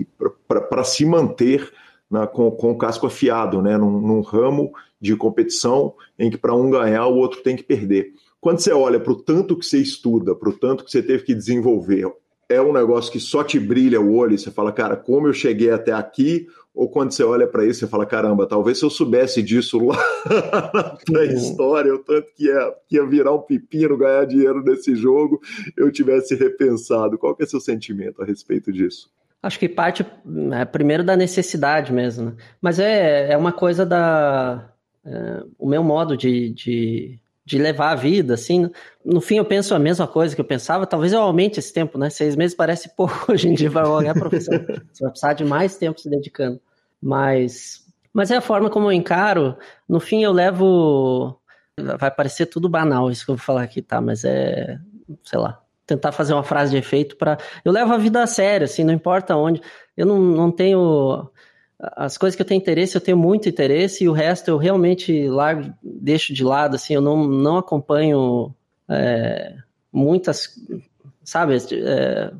e para se manter na, com, com, o casco afiado, né, num, num ramo de competição em que para um ganhar o outro tem que perder. Quando você olha para o tanto que você estuda, para o tanto que você teve que desenvolver, é um negócio que só te brilha o olho e você fala, cara, como eu cheguei até aqui? Ou quando você olha para isso, você fala, caramba, talvez se eu soubesse disso lá na pré-história, o tanto que ia, que ia virar um pepino ganhar dinheiro nesse jogo, eu tivesse repensado. Qual que é seu sentimento a respeito disso? Acho que parte é, primeiro da necessidade mesmo, né? mas é, é uma coisa da é, o meu modo de, de, de, levar a vida, assim. No fim, eu penso a mesma coisa que eu pensava. Talvez eu aumente esse tempo, né? Seis meses parece pouco hoje em dia para qualquer profissão. Você vai precisar de mais tempo se dedicando. Mas, mas é a forma como eu encaro. No fim, eu levo. Vai parecer tudo banal isso que eu vou falar aqui, tá? Mas é, sei lá, tentar fazer uma frase de efeito para. Eu levo a vida a sério, assim, não importa onde. Eu não, não tenho. As coisas que eu tenho interesse, eu tenho muito interesse, e o resto eu realmente largo, deixo de lado, assim, eu não, não acompanho é, muitas, sabe, é,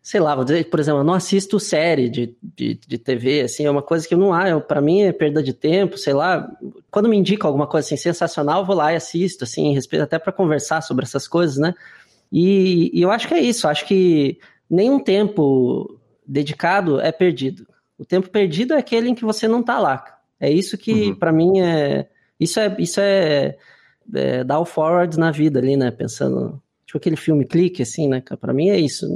sei lá, vou dizer, por exemplo, eu não assisto série de, de, de TV, assim, é uma coisa que não há, para mim é perda de tempo, sei lá. Quando me indica alguma coisa assim sensacional, eu vou lá e assisto, assim, respeito até para conversar sobre essas coisas, né? E, e eu acho que é isso, acho que nenhum tempo dedicado é perdido. O tempo perdido é aquele em que você não tá lá. É isso que, uhum. para mim, é. Isso é, isso é, é dar o forward na vida ali, né? Pensando. Tipo aquele filme clique, assim, né? Para mim é isso.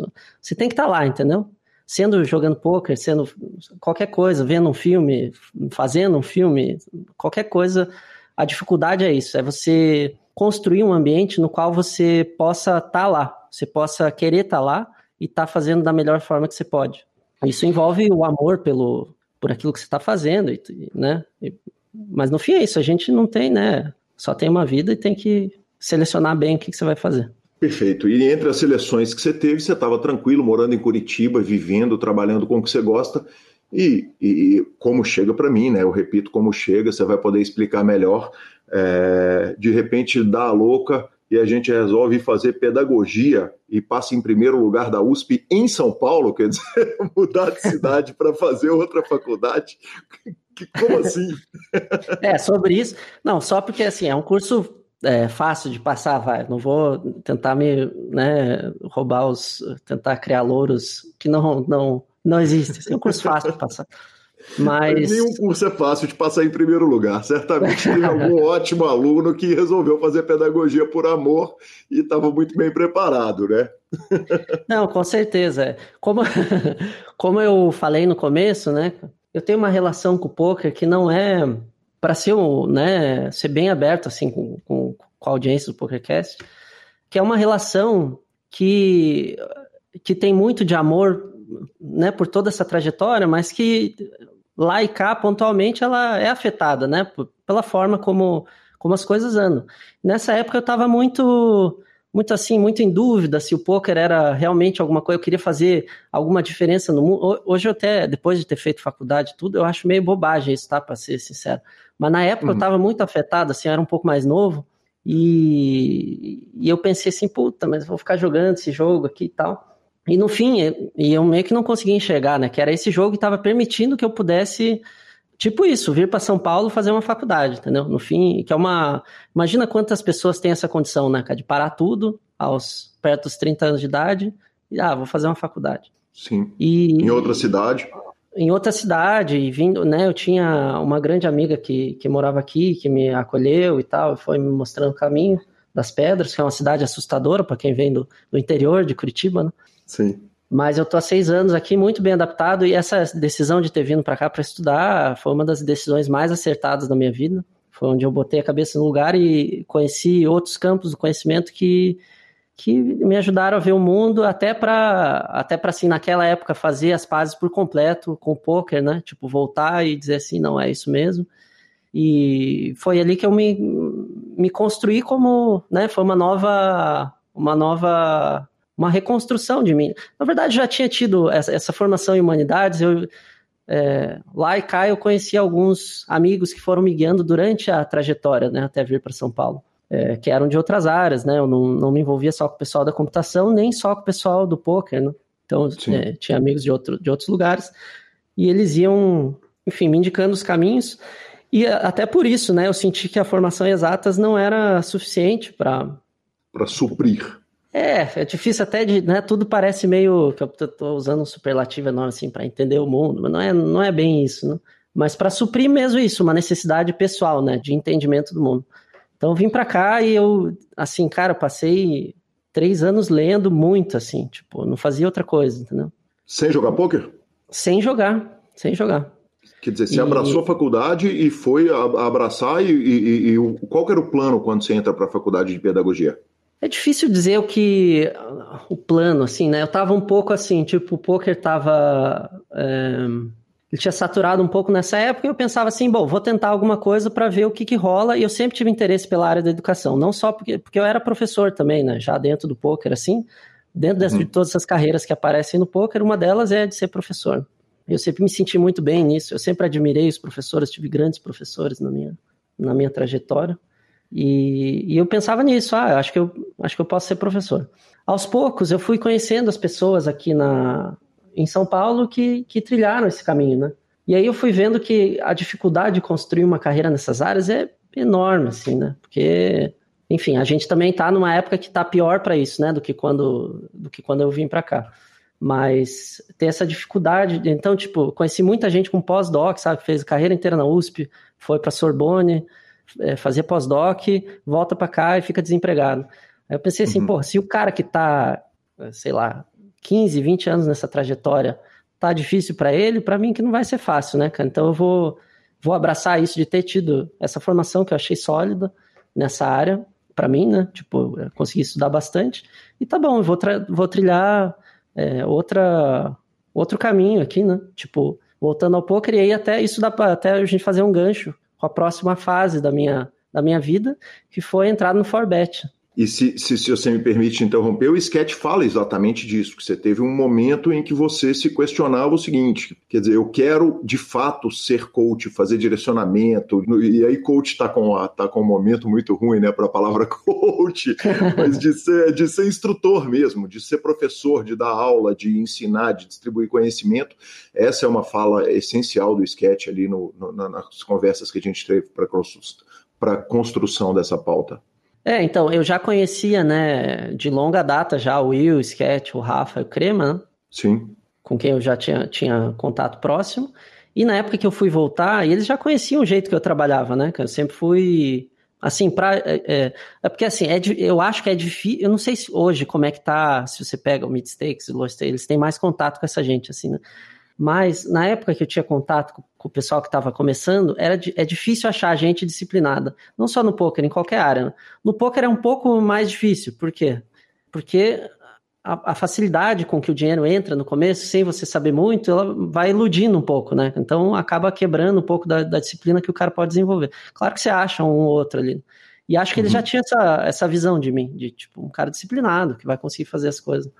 Você tem que estar tá lá, entendeu? Sendo jogando poker, sendo qualquer coisa, vendo um filme, fazendo um filme, qualquer coisa. A dificuldade é isso, é você construir um ambiente no qual você possa estar tá lá, você possa querer estar tá lá e estar tá fazendo da melhor forma que você pode. Isso envolve o amor pelo por aquilo que você está fazendo, né? Mas no fim é isso, a gente não tem, né? Só tem uma vida e tem que selecionar bem o que, que você vai fazer. Perfeito. E entre as seleções que você teve, você estava tranquilo, morando em Curitiba, vivendo, trabalhando com o que você gosta. E, e como chega para mim, né? Eu repito como chega, você vai poder explicar melhor. É, de repente dá a louca e a gente resolve fazer pedagogia e passa em primeiro lugar da USP em São Paulo, quer dizer, mudar de cidade para fazer outra faculdade. Como assim? É, sobre isso. Não, só porque assim, é um curso é, fácil de passar, vai. Não vou tentar me né, roubar os. tentar criar louros que não, não, não existem. É um curso fácil de passar. Mas... Nenhum curso é fácil de passar em primeiro lugar. Certamente tem algum ótimo aluno que resolveu fazer pedagogia por amor e estava muito bem preparado, né? Não, com certeza. Como, como eu falei no começo, né? Eu tenho uma relação com o poker que não é para ser, né, ser bem aberto assim com, com, com a audiência do PokerCast, que é uma relação que, que tem muito de amor né, por toda essa trajetória, mas que lá e cá, pontualmente, ela é afetada, né? Pela forma como, como as coisas andam. Nessa época eu estava muito, muito assim, muito em dúvida se o poker era realmente alguma coisa, eu queria fazer alguma diferença no mundo. Hoje eu até, depois de ter feito faculdade e tudo, eu acho meio bobagem isso, tá? Para ser sincero. Mas na época uhum. eu estava muito afetado, assim, eu era um pouco mais novo. E, e eu pensei assim, puta, mas vou ficar jogando esse jogo aqui e tal. E no fim, e eu meio que não conseguia enxergar, né? Que era esse jogo que estava permitindo que eu pudesse, tipo isso, vir para São Paulo fazer uma faculdade, entendeu? No fim, que é uma. Imagina quantas pessoas têm essa condição, né? De parar tudo aos perto dos 30 anos de idade e, ah, vou fazer uma faculdade. Sim. E, em outra cidade? Em outra cidade, e vindo, né? Eu tinha uma grande amiga que, que morava aqui, que me acolheu e tal, foi me mostrando o caminho das Pedras, que é uma cidade assustadora para quem vem do, do interior de Curitiba, né? Sim. Mas eu tô há seis anos aqui, muito bem adaptado, e essa decisão de ter vindo para cá para estudar foi uma das decisões mais acertadas da minha vida. Foi onde eu botei a cabeça no lugar e conheci outros campos do conhecimento que, que me ajudaram a ver o mundo, até para, até assim, naquela época, fazer as pazes por completo com o poker, né? Tipo, voltar e dizer assim, não, é isso mesmo. E foi ali que eu me, me construí como, né? Foi uma nova, uma nova uma reconstrução de mim. Na verdade, já tinha tido essa, essa formação em humanidades. Eu, é, lá e cá eu conheci alguns amigos que foram me guiando durante a trajetória, né, até vir para São Paulo, é, que eram de outras áreas, né? Eu não, não me envolvia só com o pessoal da computação, nem só com o pessoal do poker, né? Então, é, tinha amigos de, outro, de outros lugares e eles iam, enfim, me indicando os caminhos. E até por isso, né, eu senti que a formação exatas não era suficiente para para suprir É, é difícil até de, né, tudo parece meio, que eu tô usando um superlativo enorme assim para entender o mundo, mas não é, não é bem isso, né? Mas para suprir mesmo isso, uma necessidade pessoal, né, de entendimento do mundo. Então eu vim para cá e eu, assim, cara, passei três anos lendo muito, assim, tipo, não fazia outra coisa, entendeu? Sem jogar poker? Sem jogar, sem jogar. Quer dizer, você e... abraçou a faculdade e foi abraçar e, e, e, qual era o plano quando você entra para a faculdade de pedagogia? É difícil dizer o que o plano, assim, né? Eu tava um pouco assim, tipo, o poker tava é, ele tinha saturado um pouco nessa época e eu pensava assim, bom, vou tentar alguma coisa para ver o que, que rola. E eu sempre tive interesse pela área da educação, não só porque, porque eu era professor também, né? Já dentro do poker, assim, dentro uhum. de todas essas carreiras que aparecem no poker, uma delas é de ser professor. Eu sempre me senti muito bem nisso. Eu sempre admirei os professores, tive grandes professores na minha, na minha trajetória. E, e eu pensava nisso, ah, acho que eu acho que eu posso ser professor. Aos poucos eu fui conhecendo as pessoas aqui na em São Paulo que, que trilharam esse caminho, né? E aí eu fui vendo que a dificuldade de construir uma carreira nessas áreas é enorme, assim, né? Porque, enfim, a gente também está numa época que está pior para isso, né? Do que quando, do que quando eu vim para cá. Mas tem essa dificuldade. Então, tipo, conheci muita gente com pós-doc, sabe? Fez carreira inteira na USP, foi para Sorbonne, é, fazia pós-doc, volta para cá e fica desempregado. Aí eu pensei assim, uhum. pô, se o cara que tá, sei lá, 15, 20 anos nessa trajetória tá difícil para ele, para mim que não vai ser fácil, né, cara? Então eu vou, vou abraçar isso de ter tido essa formação que eu achei sólida nessa área, para mim, né? Tipo, consegui estudar bastante. E tá bom, eu vou, vou trilhar é, outra, outro caminho aqui, né? Tipo, voltando ao poker, e aí até isso dá para até a gente fazer um gancho com a próxima fase da minha, da minha vida, que foi entrar no Forbet. E se, se, se, você me permite interromper, o sketch fala exatamente disso, que você teve um momento em que você se questionava o seguinte, quer dizer, eu quero de fato ser coach, fazer direcionamento, e aí coach está com, tá com um momento muito ruim, né, para a palavra coach, mas de ser, de ser instrutor mesmo, de ser professor, de dar aula, de ensinar, de distribuir conhecimento, essa é uma fala essencial do sketch ali no, no nas conversas que a gente teve para a construção dessa pauta. É, então, eu já conhecia, né, de longa data já o Will, o Sketch, o Rafa e o Crema, né? Sim. Com quem eu já tinha, tinha contato próximo. E na época que eu fui voltar, eles já conheciam o jeito que eu trabalhava, né? Que eu sempre fui assim, pra, é, é, é porque assim, é, eu acho que é difícil, eu não sei se hoje como é que tá, se você pega o Midstakes, o Lost eles têm mais contato com essa gente, assim, né? Mas na época que eu tinha contato com, com o pessoal que estava começando, era é difícil achar gente disciplinada. Não só no poker, em qualquer área. Né? No poker é um pouco mais difícil. Por quê? Porque a, a, facilidade com que o dinheiro entra no começo, sem você saber muito, ela vai iludindo um pouco, né? Então acaba quebrando um pouco da, da disciplina que o cara pode desenvolver. Claro que você acha um ou outro ali. E acho que uhum. ele já tinha essa, essa visão de mim, de tipo, um cara disciplinado, que vai conseguir fazer as coisas.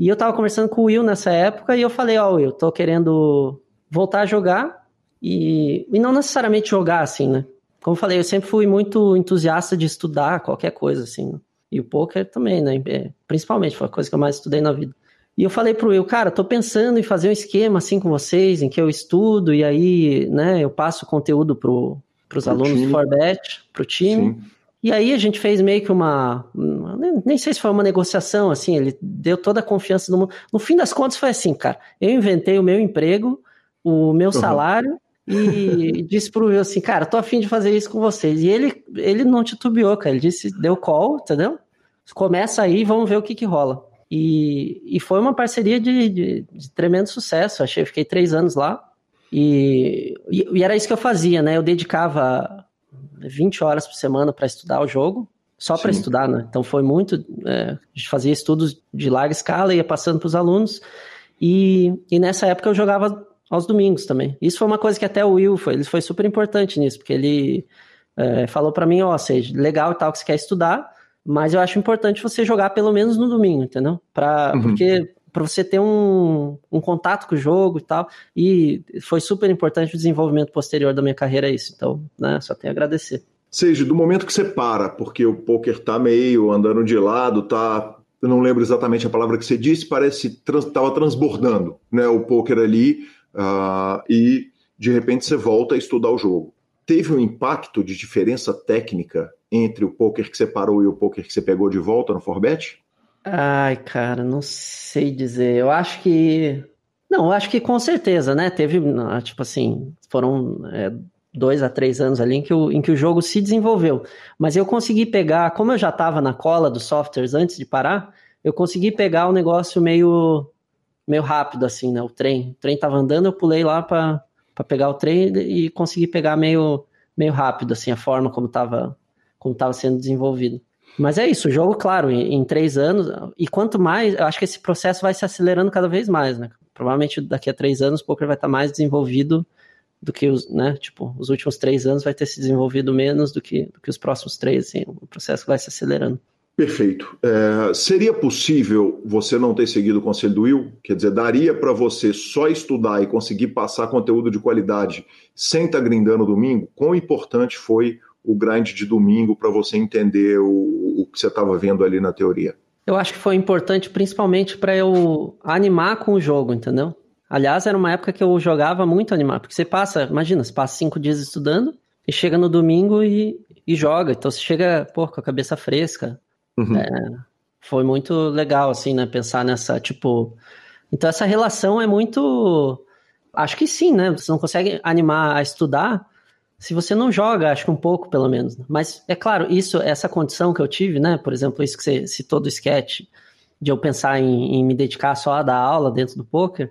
E eu tava conversando com o Will nessa época e eu falei, ó, oh, Will, tô querendo voltar a jogar e, e não necessariamente jogar, assim, né? Como eu falei, eu sempre fui muito entusiasta de estudar qualquer coisa, assim. Né? E o poker também, né? É, principalmente, foi a coisa que eu mais estudei na vida. E eu falei pro Will, cara, tô pensando em fazer um esquema assim com vocês, em que eu estudo e aí, né, eu passo conteúdo pro, pros pro alunos time. do Forbet, pro time. Sim. E aí a gente fez meio que uma, nem sei se foi uma negociação, assim, ele deu toda a confiança no mundo. No fim das contas foi assim, cara, eu inventei o meu emprego, o meu uhum. salário e disse pro Will assim, cara, tô afim de fazer isso com vocês. E ele, ele não titubeou, cara, ele disse, deu call, entendeu? Começa aí, vamos ver o que que rola. E, e foi uma parceria de, de, de tremendo sucesso, achei, fiquei três anos lá. E, e, e era isso que eu fazia, né? Eu dedicava 20 horas por semana para estudar o jogo, só para estudar, né? Então foi muito. É, a gente fazia estudos de larga escala, ia passando para os alunos, e, e nessa época eu jogava aos domingos também. Isso foi uma coisa que até o Will foi, ele foi super importante nisso, porque ele é, falou para mim: ó, oh, seja, legal e tal que você quer estudar, mas eu acho importante você jogar pelo menos no domingo, entendeu? Pra, uhum. Porque para você ter um, um contato com o jogo e tal. E foi super importante o desenvolvimento posterior da minha carreira isso. Então, né, só tenho a agradecer. Seja, do momento que você para, porque o poker tá meio andando de lado, tá. Eu não lembro exatamente a palavra que você disse, parece trans, tava transbordando, né? O poker ali, uh, e de repente você volta a estudar o jogo. Teve um impacto de diferença técnica entre o poker que você parou e o poker que você pegou de volta no Forbet? Ai, cara, não sei dizer. Eu acho que. Não, eu acho que com certeza, né? Teve, tipo assim, foram é, dois a três anos ali em que, o, em que o jogo se desenvolveu. Mas eu consegui pegar, como eu já estava na cola dos softwares antes de parar, eu consegui pegar o negócio meio, meio rápido, assim, né? O trem. O trem tava andando, eu pulei lá para pegar o trem e consegui pegar meio, meio rápido, assim, a forma como estava como tava sendo desenvolvido. Mas é isso, o jogo, claro, em, três anos, e quanto mais, eu acho que esse processo vai se acelerando cada vez mais, né? Provavelmente daqui a três anos o poker vai estar mais desenvolvido do que os, né? Tipo, os últimos três anos vai ter se desenvolvido menos do que, do que os próximos três, assim, o processo vai se acelerando. Perfeito. É, seria possível você não ter seguido o conselho do Will? Quer dizer, daria para você só estudar e conseguir passar conteúdo de qualidade sem estar tá grindando domingo? Quão importante foi o grind de domingo para você entender o, o que você estava vendo ali na teoria? Eu acho que foi importante principalmente para eu animar com o jogo, entendeu? Aliás, era uma época que eu jogava muito animado, porque você passa, imagina, você passa cinco dias estudando e chega no domingo e, e joga. Então você chega, pô, com a cabeça fresca. Uhum. É, foi muito legal, assim, né? Pensar nessa, tipo. Então essa relação é muito. Acho que sim, né? Você não consegue animar a estudar se você não joga, acho que um pouco, pelo menos. Mas é claro, isso, essa condição que eu tive, né? Por exemplo, isso que você citou do sketch, de eu pensar em, em me dedicar só a dar aula dentro do poker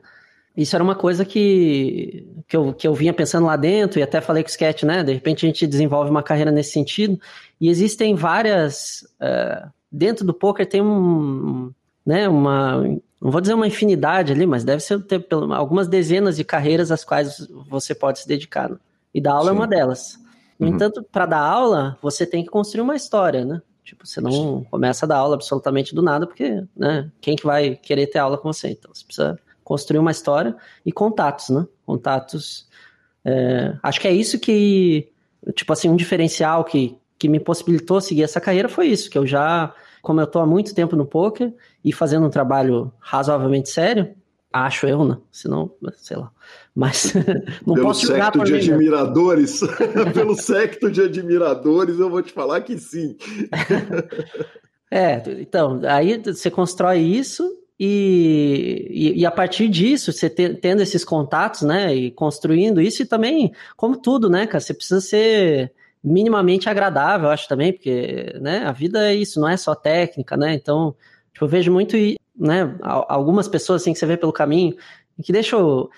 isso era uma coisa que, que, eu, que eu vinha pensando lá dentro e até falei com o Sketch, né? De repente a gente desenvolve uma carreira nesse sentido. E existem várias. Uh, dentro do poker tem um. Né, uma. Não vou dizer uma infinidade ali, mas deve ser ter algumas dezenas de carreiras às quais você pode se dedicar. Né? E dar aula Sim. é uma delas. No uhum. entanto, para dar aula, você tem que construir uma história, né? Tipo, você não começa a dar aula absolutamente do nada, porque, né? Quem que vai querer ter aula com você? Então, você precisa construir uma história e contatos, né? Contatos. É, acho que é isso que, tipo assim, um diferencial que, que me possibilitou seguir essa carreira foi isso, que eu já, como eu tô há muito tempo no poker e fazendo um trabalho razoavelmente sério, acho eu, né? Senão, sei lá. Mas não Pelo posso julgar secto de mim, admiradores, pelo secto de admiradores, eu vou te falar que sim. é, então, aí você constrói isso e, e, e, a partir disso, você te, tendo esses contatos, né, e construindo isso, e também, como tudo, né, cara, você precisa ser minimamente agradável, acho também, porque, né, a vida é isso, não é só técnica, né, então, tipo, eu vejo muito, né, algumas pessoas, assim, que você vê pelo caminho, que deixam,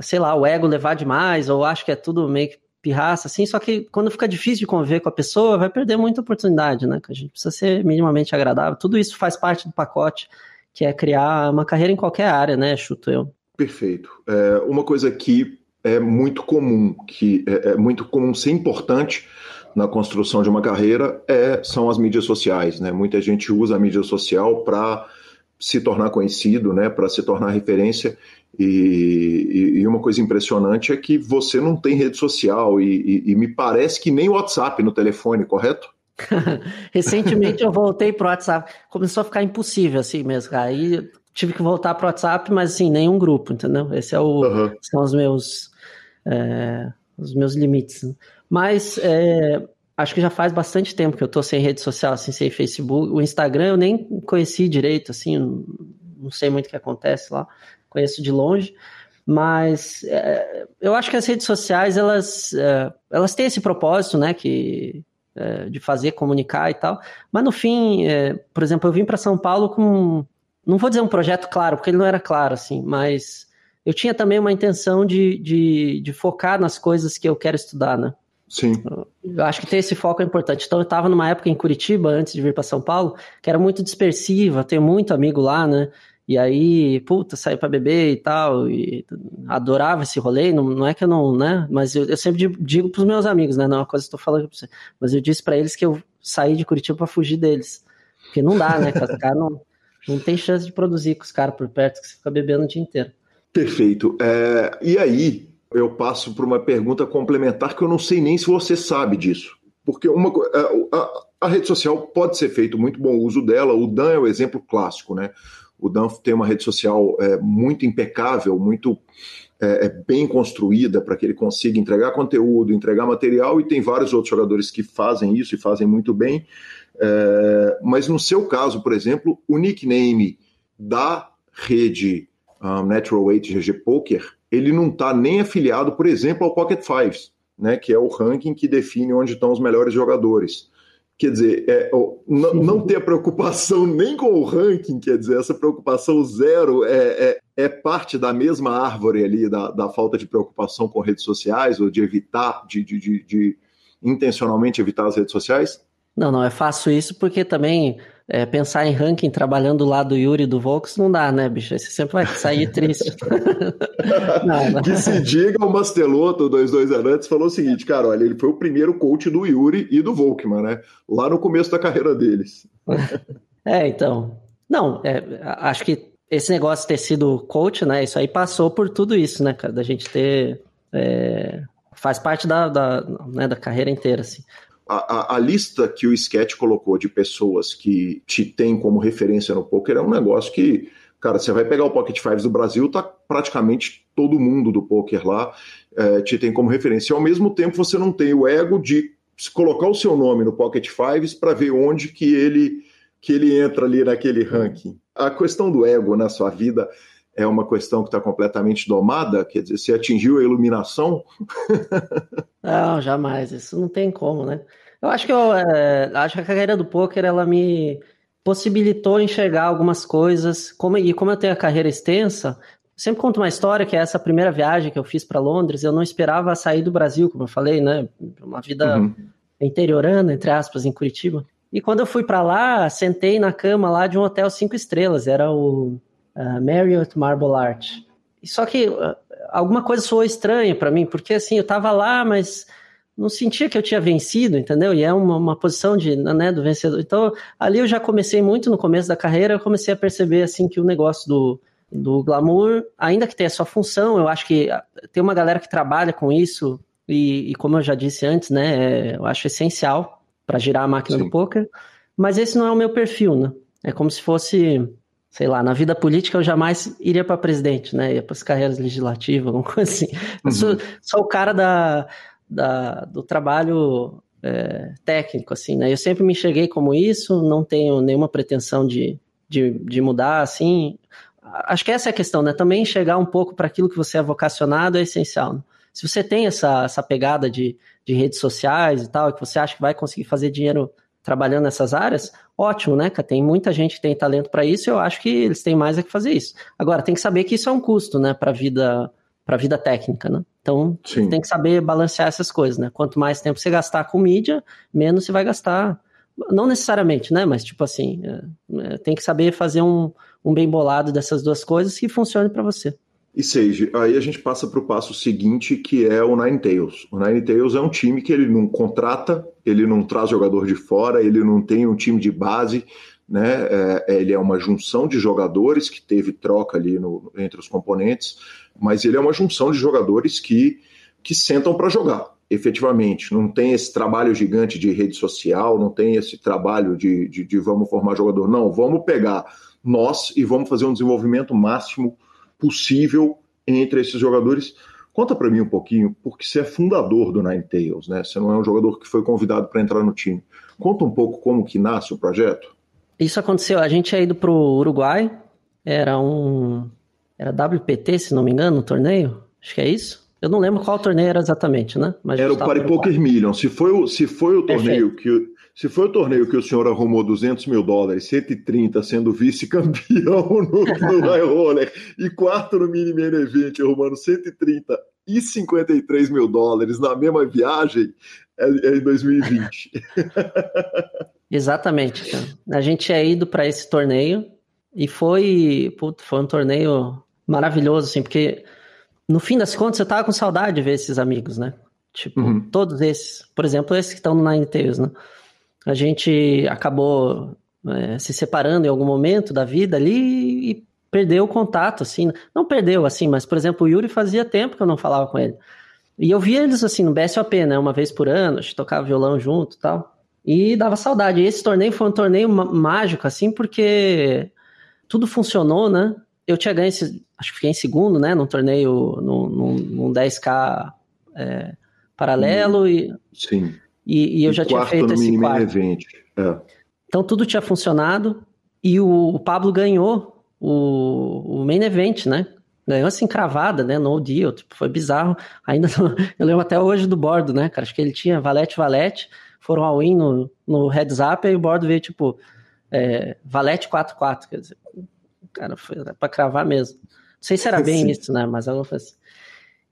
sei lá, o ego levar demais, ou acho que é tudo meio que pirraça, assim, só que quando fica difícil de conviver com a pessoa, vai perder muita oportunidade, né, que a gente precisa ser minimamente agradável, tudo isso faz parte do pacote, que é criar uma carreira em qualquer área, né? Chuto eu. Perfeito. É, uma coisa que é muito comum, que é, é, muito comum ser importante na construção de uma carreira é, são as mídias sociais, né? Muita gente usa a mídia social para se tornar conhecido, né? Para se tornar referência. E, e, uma coisa impressionante é que você não tem rede social e, e, e me parece que nem WhatsApp no telefone, correto? Recentemente eu voltei pro WhatsApp. Começou a ficar impossível assim mesmo. Aí tive que voltar pro WhatsApp, mas assim, nenhum grupo, entendeu? Esse é o, uhum. são os meus, é, os meus limites. Mas é, acho que já faz bastante tempo que eu tô sem rede social, assim, sem Facebook. O Instagram eu nem conheci direito, assim, não sei muito o que acontece lá. Conheço de longe. Mas é, eu acho que as redes sociais, elas, é, elas têm esse propósito, né? Que é, de fazer, comunicar e tal. Mas no fim, é, por exemplo, eu vim para São Paulo com, não vou dizer um projeto claro, porque ele não era claro, assim, mas eu tinha também uma intenção de, de, de focar nas coisas que eu quero estudar, né? Sim. Eu acho que ter esse foco é importante. Então, eu estava numa época em Curitiba, antes de vir para São Paulo, que era muito dispersiva, tenho muito amigo lá, né? E aí, puta, saí pra beber e tal, e adorava esse rolê, não, não é que eu não, né? Mas eu, eu sempre digo, digo pros meus amigos, né? Não é uma coisa que eu tô falando pra você. Mas eu disse para eles que eu saí de Curitiba para fugir deles. Porque não dá, né? Os caras não, não tem chance de produzir com os caras por perto, que você fica bebendo o dia inteiro. Perfeito. É, e aí, eu passo para uma pergunta complementar que eu não sei nem se você sabe disso. Porque uma, a, a, a rede social pode ser feito muito bom uso dela, o Dan é o exemplo clássico, né? O Dan tem uma rede social é, muito impecável, muito é, é bem construída para que ele consiga entregar conteúdo, entregar material, e tem vários outros jogadores que fazem isso e fazem muito bem. É, mas no seu caso, por exemplo, o nickname da rede um, Natural Weight GG Poker, ele não está nem afiliado, por exemplo, ao Pocket Fives, né, que é o ranking que define onde estão os melhores jogadores. Quer dizer, é, não, ter preocupação nem com o ranking, quer dizer, essa preocupação zero é, é, é parte da mesma árvore ali, da, da, falta de preocupação com redes sociais, ou de evitar, de, de, de, de intencionalmente evitar as redes sociais? Não, não, é fácil isso porque também é, pensar em ranking trabalhando lá do Yuri e do Volks não dá, né, bicho? Você sempre vai sair triste. não, não. Que se diga, o Mastelotto, dois dois antes, falou o seguinte, cara, olha, ele foi o primeiro coach do Yuri e do Volkman, né? Lá no começo da carreira deles. é, então. Não, é, acho que esse negócio de ter sido coach, né? Isso aí passou por tudo isso, né, cara? Da gente ter. É, faz parte da, da, né, da carreira inteira, assim a, a, lista que o Sketch colocou de pessoas que te tem como referência no poker é um negócio que, cara, você vai pegar o Pocket Fives do Brasil, tá praticamente todo mundo do poker lá é, te tem como referência. E ao mesmo tempo você não tem o ego de colocar o seu nome no Pocket Fives para ver onde que ele que ele entra ali naquele ranking. A questão do ego na sua vida é uma questão que está completamente domada? Quer dizer, você atingiu a iluminação? não, jamais. Isso não tem como, né? Eu acho que eu é, acho que a carreira do poker ela me possibilitou enxergar algumas coisas. Como, e como eu tenho a carreira extensa, sempre conto uma história que é essa primeira viagem que eu fiz para Londres. Eu não esperava sair do Brasil, como eu falei, né? Uma vida uhum. interiorana, entre aspas, em Curitiba. E quando eu fui para lá, sentei na cama lá de um hotel cinco estrelas. Era o uh, Marriott Marble Art. Só que uh, alguma coisa soou estranha para mim, porque assim, eu tava lá, mas não sentia que eu tinha vencido, entendeu? E é uma, uma posição de, né, do vencedor. Então, ali eu já comecei muito no começo da carreira, eu comecei a perceber, assim, que o negócio do, do glamour, ainda que tenha sua função, eu acho que tem uma galera que trabalha com isso, e, e como eu já disse antes, né, é, eu acho essencial para girar a máquina Sim. do poker, mas esse não é o meu perfil, né? É como se fosse sei lá, na vida política eu jamais iria para presidente, né? Ia para as carreiras legislativas, alguma coisa assim. Uhum. Eu sou, sou, o cara da, da do trabalho é, técnico, assim, né? Eu sempre me enxerguei como isso, não tenho nenhuma pretensão de, de, de mudar, assim. Acho que essa é a questão, né? Também enxergar um pouco para aquilo que você é vocacionado é essencial. Né? Se você tem essa, essa pegada de, de redes sociais e tal, que você acha que vai conseguir fazer dinheiro trabalhando nessas áreas, ótimo, né? Tem muita gente que tem talento para isso, e eu acho que eles têm mais a que fazer isso. Agora, tem que saber que isso é um custo, né, para vida para vida técnica, né? Então, Sim. tem que saber balancear essas coisas, né? Quanto mais tempo você gastar com mídia, menos você vai gastar. Não necessariamente, né? Mas, tipo assim, é, é, tem que saber fazer um, um bem bolado dessas duas coisas que funcione para você. E Sage, aí a gente passa para o passo seguinte, que é o Nine Tails. O Nine Tails é um time que ele não contrata, ele não traz jogador de fora, ele não tem um time de base, né? É, é ele é uma junção de jogadores que teve troca ali no, entre os componentes, mas ele é uma junção de jogadores que, que sentam para jogar, efetivamente. Não tem esse trabalho gigante de rede social, não tem esse trabalho de, de, de vamos formar jogador. Não, vamos pegar nós e vamos fazer um desenvolvimento máximo possível entre esses jogadores. Conta para mim um pouquinho, porque você é fundador do Nine Tails, né? Você não é um jogador que foi convidado para entrar no time. Conta um pouco como que nasce o projeto. Isso aconteceu, a gente é ido pro Uruguai, era um era WPT, se não me engano, o torneio. Acho que é isso. Eu não lembro qual torneio era exatamente, né? Mas era o Party Poker Million. Se foi o, se foi o torneio que se foi o torneio que o senhor arrumou 200 mil dólares, 130 sendo vice-campeão no, no High Roller e quarto no Mini Main Event, arrumando 130 e 53 mil dólares na mesma viagem, é, é em 2020. Exatamente. Cara. A gente é ido para esse torneio e foi, puto, foi um torneio maravilhoso, assim, porque no fim das contas eu tava com saudade de ver esses amigos, né? Tipo, uhum. todos esses. Por exemplo, esses que estão no Nine Tails, né? A gente acabou é, se separando em algum momento da vida ali e perdeu o contato, assim. Não perdeu, assim, mas, por exemplo, o Yuri fazia tempo que eu não falava com ele. E eu via eles, assim, no BSOP, né? Uma vez por ano, a gente tocava violão junto e tal. E dava saudade. E esse torneio foi um torneio mágico, assim, porque tudo funcionou, né? Eu tinha ganho, esse, acho que fiquei em segundo, né? Num torneio, num, num, num 10K é, paralelo. Hum, e, sim. E, e eu e já tinha feito esse quarto. Event. É. Então tudo tinha funcionado e o, o Pablo ganhou o, o main event, né? Ganhou assim, cravada, né? No deal, tipo, foi bizarro. Ainda não, eu lembro até hoje do bordo, né, cara? Acho que ele tinha valete, valete, foram all in no, no heads up, e o bordo veio, tipo, é, valete 4-4, quer dizer, cara, foi pra cravar mesmo. Não sei se era bem Sim. isso, né? Mas ela foi assim.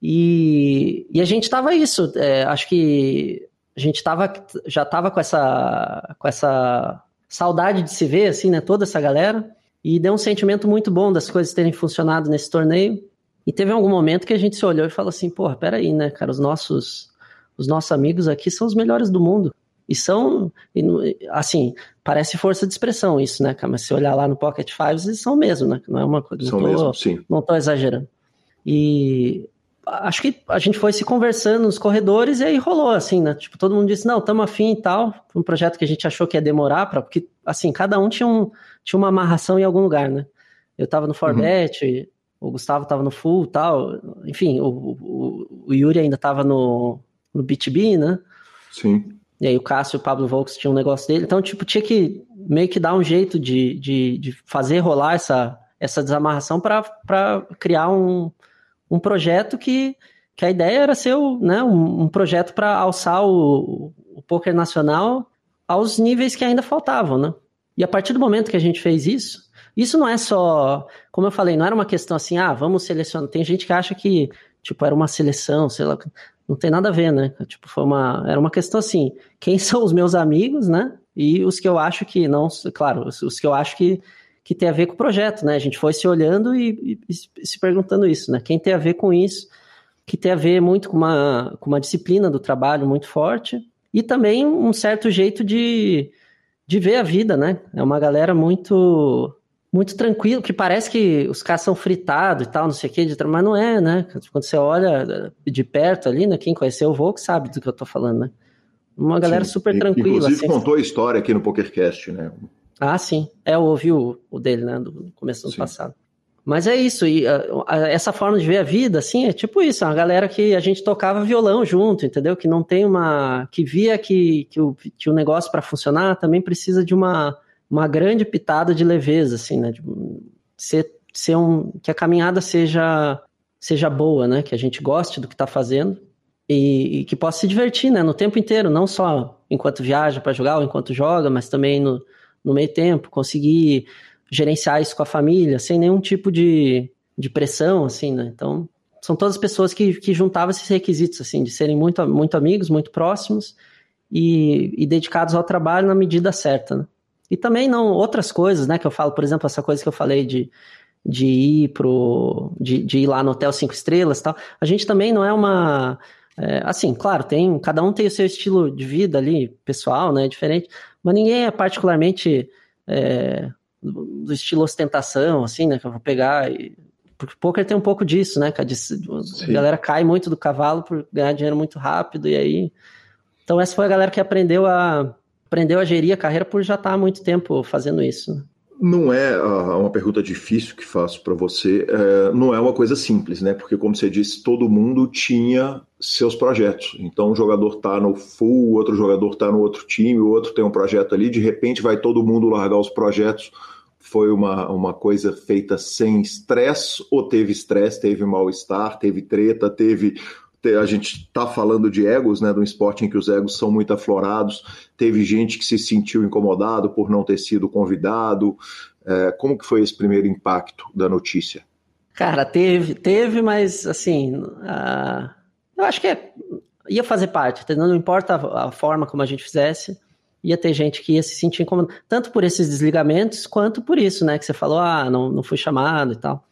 E, e a gente tava isso, é, acho que a gente tava, já tava com essa, com essa saudade de se ver, assim, né? Toda essa galera. E deu um sentimento muito bom das coisas terem funcionado nesse torneio. E teve algum momento que a gente se olhou e falou assim, porra, peraí, né, cara, os nossos, os nossos amigos aqui são os melhores do mundo. E são, assim, parece força de expressão isso, né, cara? Mas se olhar lá no Pocket Fives, eles são mesmo, né? Não é uma coisa. São tô, mesmo, sim. Não tô exagerando. E acho que a gente foi se conversando nos corredores e aí rolou, assim, né? Tipo, todo mundo disse, não, tamo afim e tal. Um projeto que a gente achou que ia demorar, pra, porque, assim, cada um tinha, um, tinha uma amarração em algum lugar, né? Eu tava no Forbet, uhum. o Gustavo tava no Full e tal. Enfim, o, o, o, Yuri ainda tava no, no BTB, né? Sim. E aí o Cássio e o Pablo Volks tinham um negócio dele. Então, tipo, tinha que meio que dar um jeito de, de, de fazer rolar essa, essa desamarração para criar um um projeto que, que a ideia era ser o, né, um, um projeto para alçar o, o poker nacional aos níveis que ainda faltavam, né? E a partir do momento que a gente fez isso, isso não é só, como eu falei, não era uma questão assim, ah, vamos selecionar. Tem gente que acha que, tipo, era uma seleção, sei lá, não tem nada a ver, né? Tipo, foi uma, era uma questão assim, quem são os meus amigos, né? E os que eu acho que não, claro, os, os que eu acho que que tem a ver com o projeto, né? A gente foi se olhando e, e, se perguntando isso, né? Quem tem a ver com isso, que tem a ver muito com uma, com uma disciplina do trabalho muito forte e também um certo jeito de, de ver a vida, né? É uma galera muito muito tranquilo, que parece que os caras são fritados e tal, não sei o que, mas não é, né? Quando você olha de perto ali, né? Quem conheceu o Vogue sabe do que eu tô falando, né? Uma galera Sim. super tranquila. Inclusive assim, contou a história aqui no PokerCast, né? Ah, sim. É, eu ouvi o, o dele, né? Do começo do ano passado. Mas é isso, e a, a, essa forma de ver a vida, assim, é tipo isso, é uma galera que a gente tocava violão junto, entendeu? Que não tem uma. que via que, que, o, que o negócio para funcionar também precisa de uma, uma grande pitada de leveza, assim, né? De ser, ser um. que a caminhada seja, seja boa, né? Que a gente goste do que tá fazendo e, e que possa se divertir, né? No tempo inteiro, não só enquanto viaja para jogar ou enquanto joga, mas também no no meio tempo, conseguir gerenciar isso com a família, sem nenhum tipo de, de pressão, assim, né? Então, são todas pessoas que, que juntavam esses requisitos, assim, de serem muito, muito amigos, muito próximos e, e dedicados ao trabalho na medida certa, né? E também não outras coisas, né? Que eu falo, por exemplo, essa coisa que eu falei de, de ir pro. De, de ir lá no Hotel Cinco Estrelas tal. A gente também não é uma. É, assim, claro, tem. Cada um tem o seu estilo de vida ali, pessoal, né? Diferente mas ninguém é particularmente é, do estilo ostentação, assim, né? Que eu vou pegar e... Porque poker tem um pouco disso, né? A galera cai muito do cavalo por ganhar dinheiro muito rápido e aí... Então essa foi a galera que aprendeu a, aprendeu a gerir a carreira por já estar há muito tempo fazendo isso. Né? Não é uh, uma pergunta difícil que faço para você, uh, não é uma coisa simples, né? Porque, como você disse, todo mundo tinha seus projetos. Então, um jogador tá no full, outro jogador tá no outro time, o outro tem um projeto ali, de repente vai todo mundo largar os projetos. Foi uma, uma coisa feita sem estresse, ou teve estresse, teve mal-estar, teve treta, teve a gente está falando de egos, né, de um esporte em que os egos são muito aflorados. Teve gente que se sentiu incomodado por não ter sido convidado. É, como que foi esse primeiro impacto da notícia? Cara, teve, teve, mas assim, uh, eu acho que é, ia fazer parte, não importa a, forma como a gente fizesse, ia ter gente que ia se sentir incomodado, tanto por esses desligamentos, quanto por isso, né, que você falou, ah, não, não fui chamado e tal.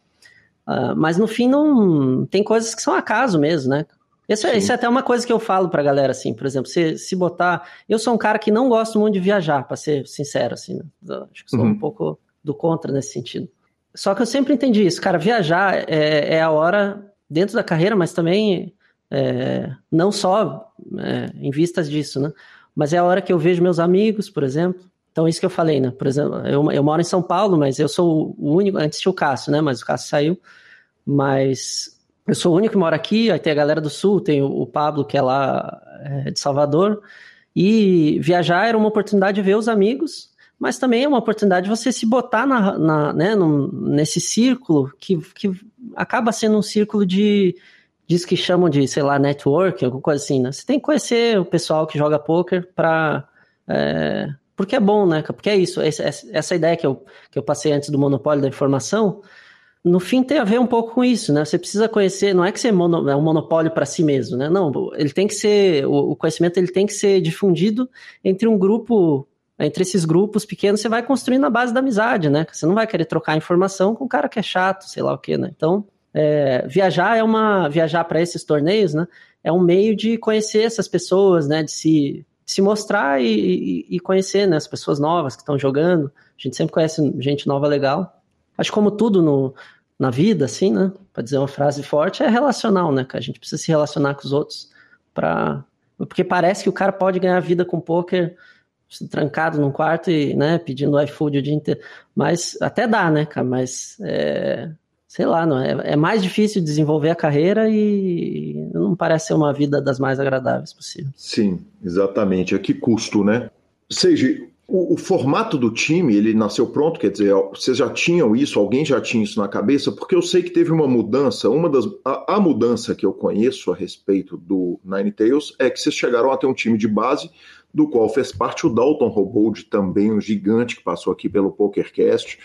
Uh, mas no fim não tem coisas que são acaso mesmo, né? Isso, é, isso é até uma coisa que eu falo pra galera, assim, por exemplo, se, se botar. Eu sou um cara que não gosto muito de viajar, para ser sincero, assim, né? Acho que sou uhum. um pouco do contra nesse sentido. Só que eu sempre entendi isso, cara. Viajar é, é a hora dentro da carreira, mas também é, não só é, em vistas disso, né? Mas é a hora que eu vejo meus amigos, por exemplo, Então, isso que eu falei, né? Por exemplo, eu, eu moro em São Paulo, mas eu sou o único. Antes tinha o Cássio, né? Mas o Cássio saiu. Mas eu sou o único que mora aqui. Aí tem a galera do Sul, tem o, Pablo, que é lá é, de Salvador. E viajar era uma oportunidade de ver os amigos, mas também é uma oportunidade de você se botar na, na, né, num, nesse círculo que, que acaba sendo um círculo de. Diz que chamam de, sei lá, network, alguma coisa assim, né? Você tem que conhecer o pessoal que joga poker para. É, porque é bom, né? Porque é isso, essa, essa ideia que eu, que eu passei antes do monopólio da informação, no fim tem a ver um pouco com isso, né? Você precisa conhecer, não é que você é, mono, é um monopólio para si mesmo, né? Não, ele tem que ser, o, o, conhecimento ele tem que ser difundido entre um grupo, entre esses grupos pequenos, você vai construindo a base da amizade, né? Você não vai querer trocar informação com um cara que é chato, sei lá o quê, né? Então, é, viajar é uma, viajar para esses torneios, né? É um meio de conhecer essas pessoas, né? De se se mostrar e, e, e conhecer né, as pessoas novas que estão jogando. A gente sempre conhece gente nova legal. Acho como tudo no, na vida, assim, né? Para dizer uma frase forte, é relacional, né? Que a gente precisa se relacionar com os outros para porque parece que o cara pode ganhar vida com poker trancado num quarto e, né, pedindo iFood o dia inteiro. Mas até dá, né, cara? Mas é, sei lá, não é, é mais difícil desenvolver a carreira e não parece ser uma vida das mais agradáveis possível. Sim, exatamente. A que custo, né? Seja, o, o, formato do time, ele nasceu pronto, quer dizer, vocês já tinham isso, alguém já tinha isso na cabeça, porque eu sei que teve uma mudança, uma das a, a mudança que eu conheço a respeito do Nine Tails é que vocês chegaram a ter um time de base do qual fez parte o Dalton Robold, também um gigante que passou aqui pelo PokerCast,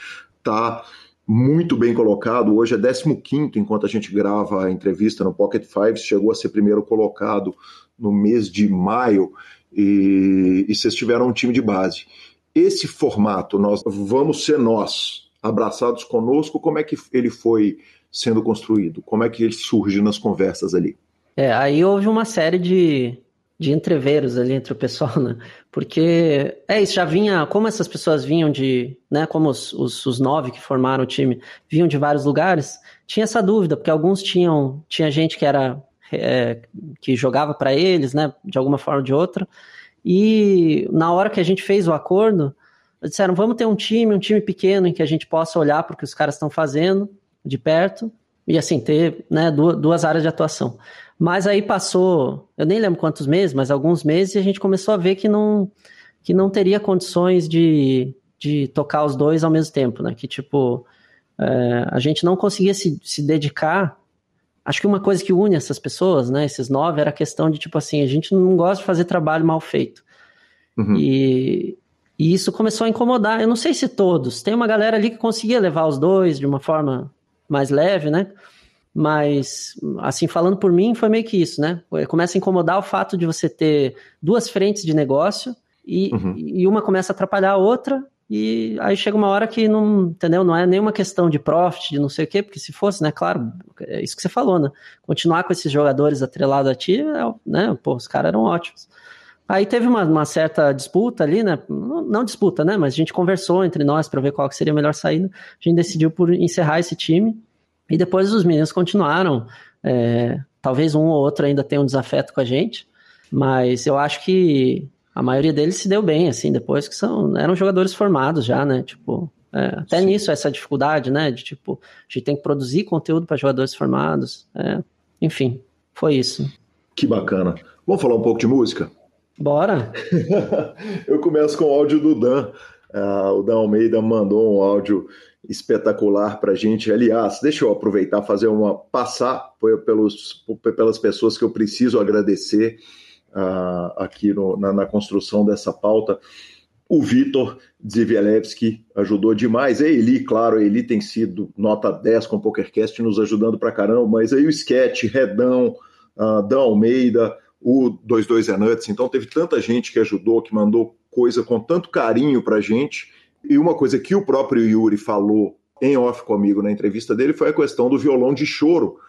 tá muito bem colocado. Hoje é 15 enquanto a gente grava a entrevista no Pocket Fives. Chegou a ser primeiro colocado no mês de maio e, e vocês tiveram um time de base. Esse formato, nós vamos ser nós, abraçados conosco, como é que ele foi sendo construído? Como é que ele surge nas conversas ali? É, aí houve uma série de, de entreveros ali entre o pessoal, né? Porque é isso, já vinha, como essas pessoas vinham de, né, como os, os, os, nove que formaram o time vinham de vários lugares, tinha essa dúvida, porque alguns tinham, tinha gente que era, é, que jogava para eles, né, de alguma forma ou de outra, e na hora que a gente fez o acordo, disseram, vamos ter um time, um time pequeno em que a gente possa olhar para o que os caras estão fazendo de perto, e assim, ter, né, duas, áreas de atuação. Mas aí passou, eu nem lembro quantos meses, mas alguns meses, e a gente começou a ver que não, que não teria condições de, de tocar os dois ao mesmo tempo, né? Que tipo, é, a gente não conseguia se, se dedicar. Acho que uma coisa que une essas pessoas, né, esses nove, era a questão de tipo assim, a gente não gosta de fazer trabalho mal feito. Uhum. E, e isso começou a incomodar. Eu não sei se todos. Tem uma galera ali que conseguia levar os dois de uma forma mais leve, né? Mas, assim, falando por mim, foi meio que isso, né? Começa a incomodar o fato de você ter duas frentes de negócio e, uhum. e uma começa a atrapalhar a outra, e aí chega uma hora que não, entendeu? Não é nenhuma questão de profit, de não sei o quê, porque se fosse, né, claro, é isso que você falou, né? Continuar com esses jogadores atrelados a ti, é, né? Pô, os caras eram ótimos. Aí teve uma, uma, certa disputa ali, né? Não, não, disputa, né? Mas a gente conversou entre nós para ver qual seria a melhor saída. A gente decidiu por encerrar esse time e depois os meninos continuaram. É, talvez um ou outro ainda tenha um desafeto com a gente, mas eu acho que a maioria deles se deu bem, assim, depois que são, eram jogadores formados já, né? Tipo, é, até Sim. nisso essa dificuldade, né? De tipo, a gente tem que produzir conteúdo para jogadores formados. É, enfim, foi isso. Que bacana. Vamos falar um pouco de música? Bora! eu começo com o áudio do Dan. Uh, o Dan Almeida mandou um áudio espetacular para gente. Aliás, deixa eu aproveitar fazer uma passar pelos, pelas pessoas que eu preciso agradecer uh, aqui no, na, na, construção dessa pauta. O Vitor Zivielewski ajudou demais. A Eli, claro, a Eli tem sido nota 10 com o PokerCast, nos ajudando para caramba, mas aí o Sketch, Redão, uh, Dan Almeida, o 22 é Nuts, então teve tanta gente que ajudou, que mandou coisa com tanto carinho para gente. E uma coisa que o próprio Yuri falou em off comigo na entrevista dele foi a questão do violão de choro.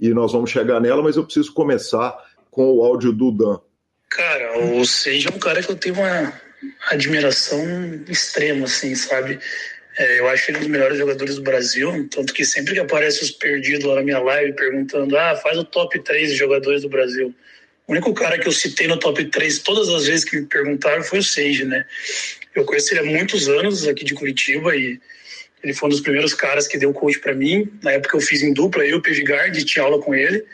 E nós vamos chegar nela, mas eu preciso começar com o áudio do Dan. Cara, o Sage é um cara que eu tenho uma admiração extrema, assim, sabe? É, eu acho ele um dos melhores jogadores do Brasil, tanto que sempre que aparece os perdidos lá na minha live perguntando, ah, faz o top 3 de jogadores do Brasil. O único cara que eu citei no top 3 todas as vezes que me perguntaram foi o Seiji, né? Eu conheci ele há muitos anos aqui de Curitiba e ele foi um dos primeiros caras que deu coach para mim. Na época eu fiz em dupla, eu e o Pevigard, tinha aula com ele.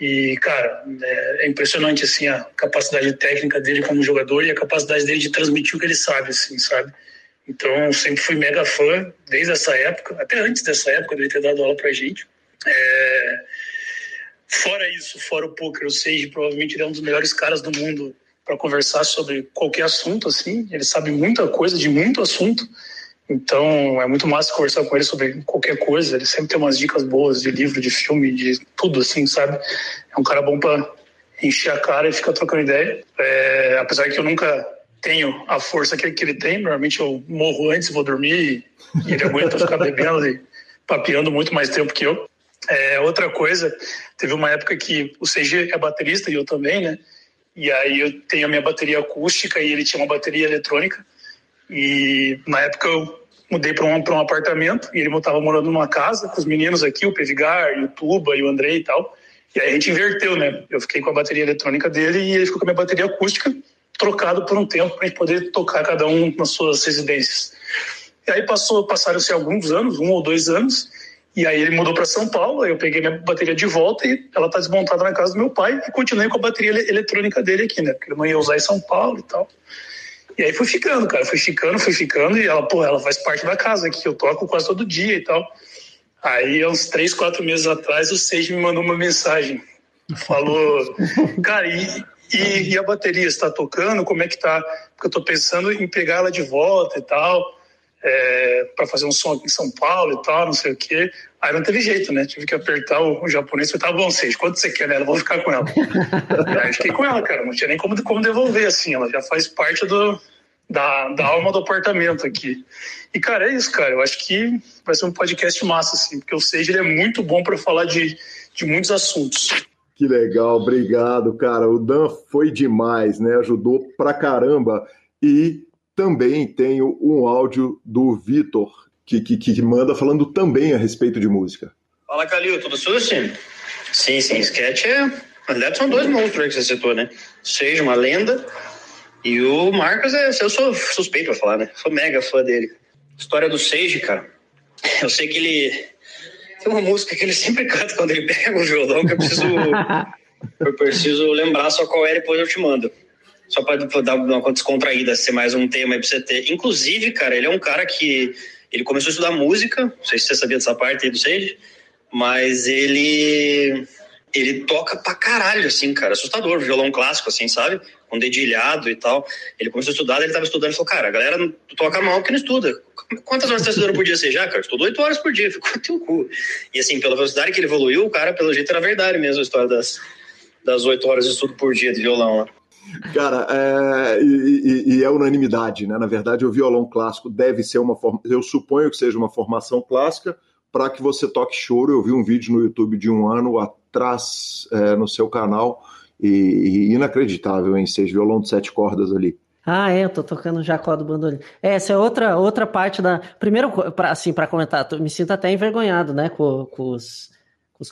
E, cara, é, é, impressionante, assim, a capacidade técnica dele como jogador e a capacidade dele de transmitir o que ele sabe, assim, sabe? Então, sempre fui mega fã, desde essa época, até antes dessa época dele ter dado aula pra gente. É... Fora isso, fora o poker, o Sage provavelmente ele é um dos melhores caras do mundo para conversar sobre qualquer assunto, assim. Ele sabe muita coisa de muito assunto. Então é muito massa conversar com ele sobre qualquer coisa. Ele sempre tem umas dicas boas de livro, de filme, de tudo assim, sabe? É um cara bom para encher a cara e ficar trocando ideia. É, apesar que eu nunca tenho a força que, ele tem, normalmente eu morro antes, vou dormir e ele aguenta ficar bebendo e papeando muito mais tempo que eu. É, outra coisa, teve uma época que o CG é baterista e eu também, né? E aí eu tenho a minha bateria acústica e ele tinha uma bateria eletrônica. E na época eu mudei para um, um apartamento e ele estava morando numa casa com os meninos aqui, o Pevigar, o Tuba e o Andrei e tal. E aí a gente inverteu, né? Eu fiquei com a bateria eletrônica dele e ele ficou com a minha bateria acústica, trocado por um tempo para a gente poder tocar cada um nas suas residências. E aí passou, passaram-se alguns anos, um ou dois anos, e aí ele mudou para São Paulo, aí eu peguei minha bateria de volta e ela tá desmontada na casa do meu pai e continuei com a bateria eletrônica dele aqui, né? Porque ele não ia usar em São Paulo e tal. E aí fui ficando, cara, fui ficando, fui ficando, e ela, pô, ela faz parte da casa aqui, eu toco quase todo dia e tal. Aí, uns três, quatro meses atrás, o Sage me mandou uma mensagem. Falou, cara, e, e, e a bateria está tocando? Como é que tá? Porque eu tô pensando em pegar ela de volta e tal, é, para fazer um som aqui em São Paulo e tal, não sei o quê. Aí não teve jeito, né? Tive que apertar o, o japonês e falei, tá bom, Sage, quanto você quer nela? Vou ficar com ela. aí fiquei com ela, cara. Não tinha nem como, como devolver, assim. Ela já faz parte do, da, da alma do apartamento aqui. E, cara, é isso, cara. Eu acho que vai ser um podcast massa, assim, porque o Sage ele é muito bom para falar de, de muitos assuntos. Que legal, obrigado, cara. O Dan foi demais, né? Ajudou pra caramba. E também tenho um áudio do Vitor, que, que, que manda falando também a respeito de música. Fala, Calil, tudo susto? Sim, sim, sketch é. Na verdade, são dois monstros que você citou, né? Seja uma lenda e o Marcos, é, eu sou suspeito pra falar, né? Sou mega fã dele. História do Sage, cara. Eu sei que ele. Tem uma música que ele sempre canta quando ele pega o violão, que eu preciso. eu preciso lembrar só qual é, depois eu te mando. Só pra dar uma descontraída, ser mais um tema aí pra você ter. Inclusive, cara, ele é um cara que ele começou a estudar música, não sei se você sabia dessa parte aí do Sage, mas ele ele toca pra caralho, assim, cara, assustador, violão clássico, assim, sabe? Com dedilhado e tal. Ele começou a estudar, ele tava estudando e falou, cara, a galera toca mal porque não estuda. Quantas horas você tá estudando por dia você já, cara? Estudou oito horas por dia, ficou teu cu. E assim, pela velocidade que ele evoluiu, o cara, pelo jeito, era verdade mesmo a história das das oito horas de estudo por dia de violão lá. Cara, é, e, e, é unanimidade, né? Na verdade, o violão clássico deve ser uma forma. Eu suponho que seja uma formação clássica para que você toque choro. Eu vi um vídeo no YouTube de um ano atrás é, no seu canal e, e inacreditável em seis violão de sete cordas ali. Ah, é, eu tô tocando Jacó do bandolim. É, essa é outra, outra parte da. Primeiro, pra, assim, para comentar, me sinto até envergonhado, né, com, com os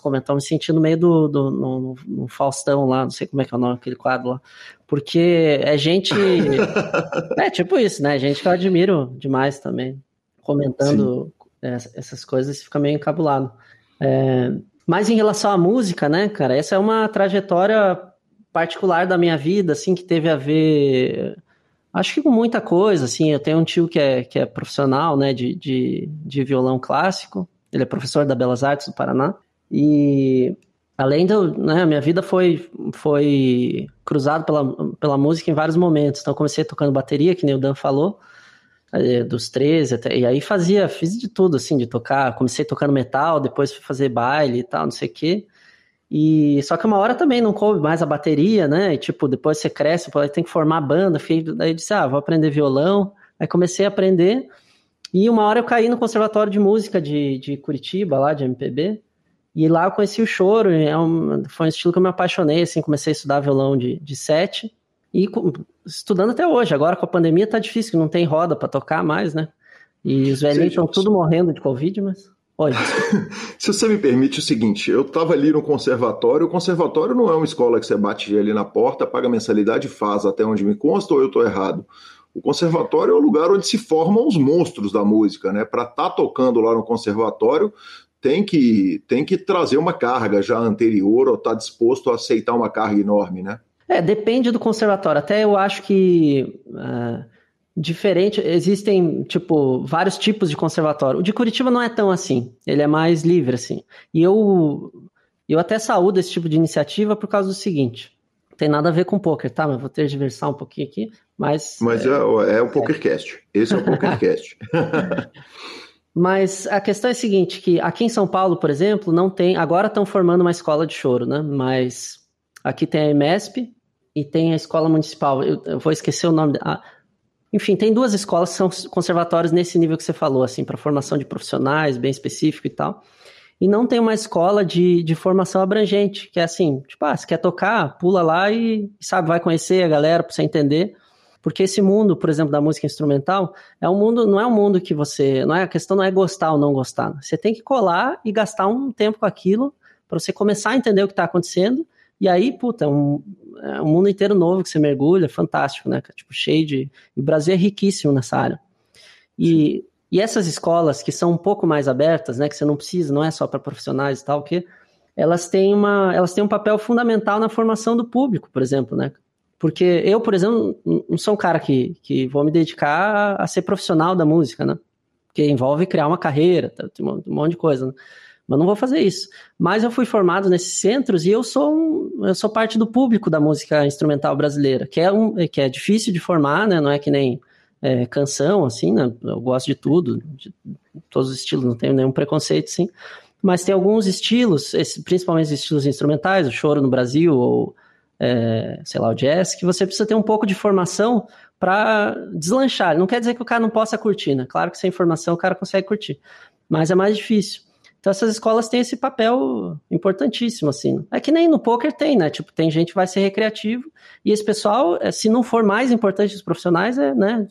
os me sentindo meio do, do no, no, Faustão lá, não sei como é que é o nome daquele quadro lá, porque é gente, é tipo isso, né, gente que eu admiro demais também, comentando essas coisas, fica meio encabulado. É, mas em relação à música, né, cara, essa é uma trajetória particular da minha vida, assim, que teve a ver, acho que com muita coisa, assim, eu tenho um tio que é, que é profissional, né, de, de, de violão clássico, ele é professor da Belas Artes do Paraná, e além do, né, a minha vida foi foi cruzada pela, pela música em vários momentos. Então comecei tocando bateria, que nem o Dan falou, eh, dos 13 até, e aí fazia, fiz de tudo assim, de tocar, comecei tocando metal, depois fui fazer baile e tal, não sei o quê. E só que uma hora também não coube mais a bateria, né? E, tipo, depois você cresce, tem que formar banda, daí eu disse, ah, vou aprender violão. Aí comecei a aprender. E uma hora eu caí no Conservatório de Música de, de Curitiba, lá de MPB. E lá eu conheci o choro, é um, foi um estilo que eu me apaixonei, assim, comecei a estudar violão de, de sete, e estudando até hoje. Agora com a pandemia tá difícil, que não tem roda para tocar mais, né? E os velhinhos estão tudo morrendo de Covid, mas. Oi. Se você me permite o seguinte, eu estava ali no conservatório, o conservatório não é uma escola que você bate ali na porta, paga mensalidade e faz, até onde me consta, ou eu estou errado? O conservatório é o lugar onde se formam os monstros da música, né? Para estar tá tocando lá no conservatório, tem que, tem que trazer uma carga já anterior ou estar tá disposto a aceitar uma carga enorme, né? É, depende do conservatório. Até eu acho que uh, diferente, existem, tipo, vários tipos de conservatório. O de Curitiba não é tão assim, ele é mais livre, assim. E eu, eu até saúdo esse tipo de iniciativa por causa do seguinte, tem nada a ver com poker, tá? Mas vou ter diversar um pouquinho aqui, mas... Mas é, é, é o PokerCast, esse é o PokerCast. Mas a questão é a seguinte, que aqui em São Paulo, por exemplo, não tem. Agora estão formando uma escola de choro, né? Mas aqui tem a EMESP e tem a escola municipal. Eu, eu vou esquecer o nome. Ah, enfim, tem duas escolas que são conservatórios nesse nível que você falou, assim, para formação de profissionais, bem específico e tal. E não tem uma escola de, de formação abrangente, que é assim, tipo, ah, você quer tocar, pula lá e, sabe, vai conhecer a galera para você entender. Porque esse mundo, por exemplo, da música instrumental, é um mundo, não é um mundo que você, não é a questão não é gostar ou não gostar. Você tem que colar e gastar um tempo com aquilo para você começar a entender o que está acontecendo. E aí, puta, é um, é um mundo inteiro novo que você mergulha, fantástico, né? Tipo, cheio de. O Brasil é riquíssimo nessa área. E, e essas escolas que são um pouco mais abertas, né? Que você não precisa, não é só para profissionais e tal, que elas têm, uma, elas têm um papel fundamental na formação do público, por exemplo, né? Porque eu, por exemplo, não sou um cara que, que vou me dedicar a, ser profissional da música, né? Porque envolve criar uma carreira, tá, tem um, monte de coisa, né? Mas não vou fazer isso. Mas eu fui formado nesses centros e eu sou, um, eu sou parte do público da música instrumental brasileira, que é, um, que é difícil de formar, né? Não é que nem é, canção, assim, né? Eu gosto de tudo, de todos os estilos, não tenho nenhum preconceito, sim. Mas tem alguns estilos, principalmente os estilos instrumentais, o choro no Brasil, ou é, sei lá, o jazz, que você precisa ter um pouco de formação para deslanchar. Não quer dizer que o cara não possa curtir, né? Claro que sem formação o cara consegue curtir, mas é mais difícil. Então essas escolas têm esse papel importantíssimo, assim. É que nem no poker tem, né? Tipo, tem gente que vai ser recreativo e esse pessoal, é, se não for mais importante os profissionais, é, né,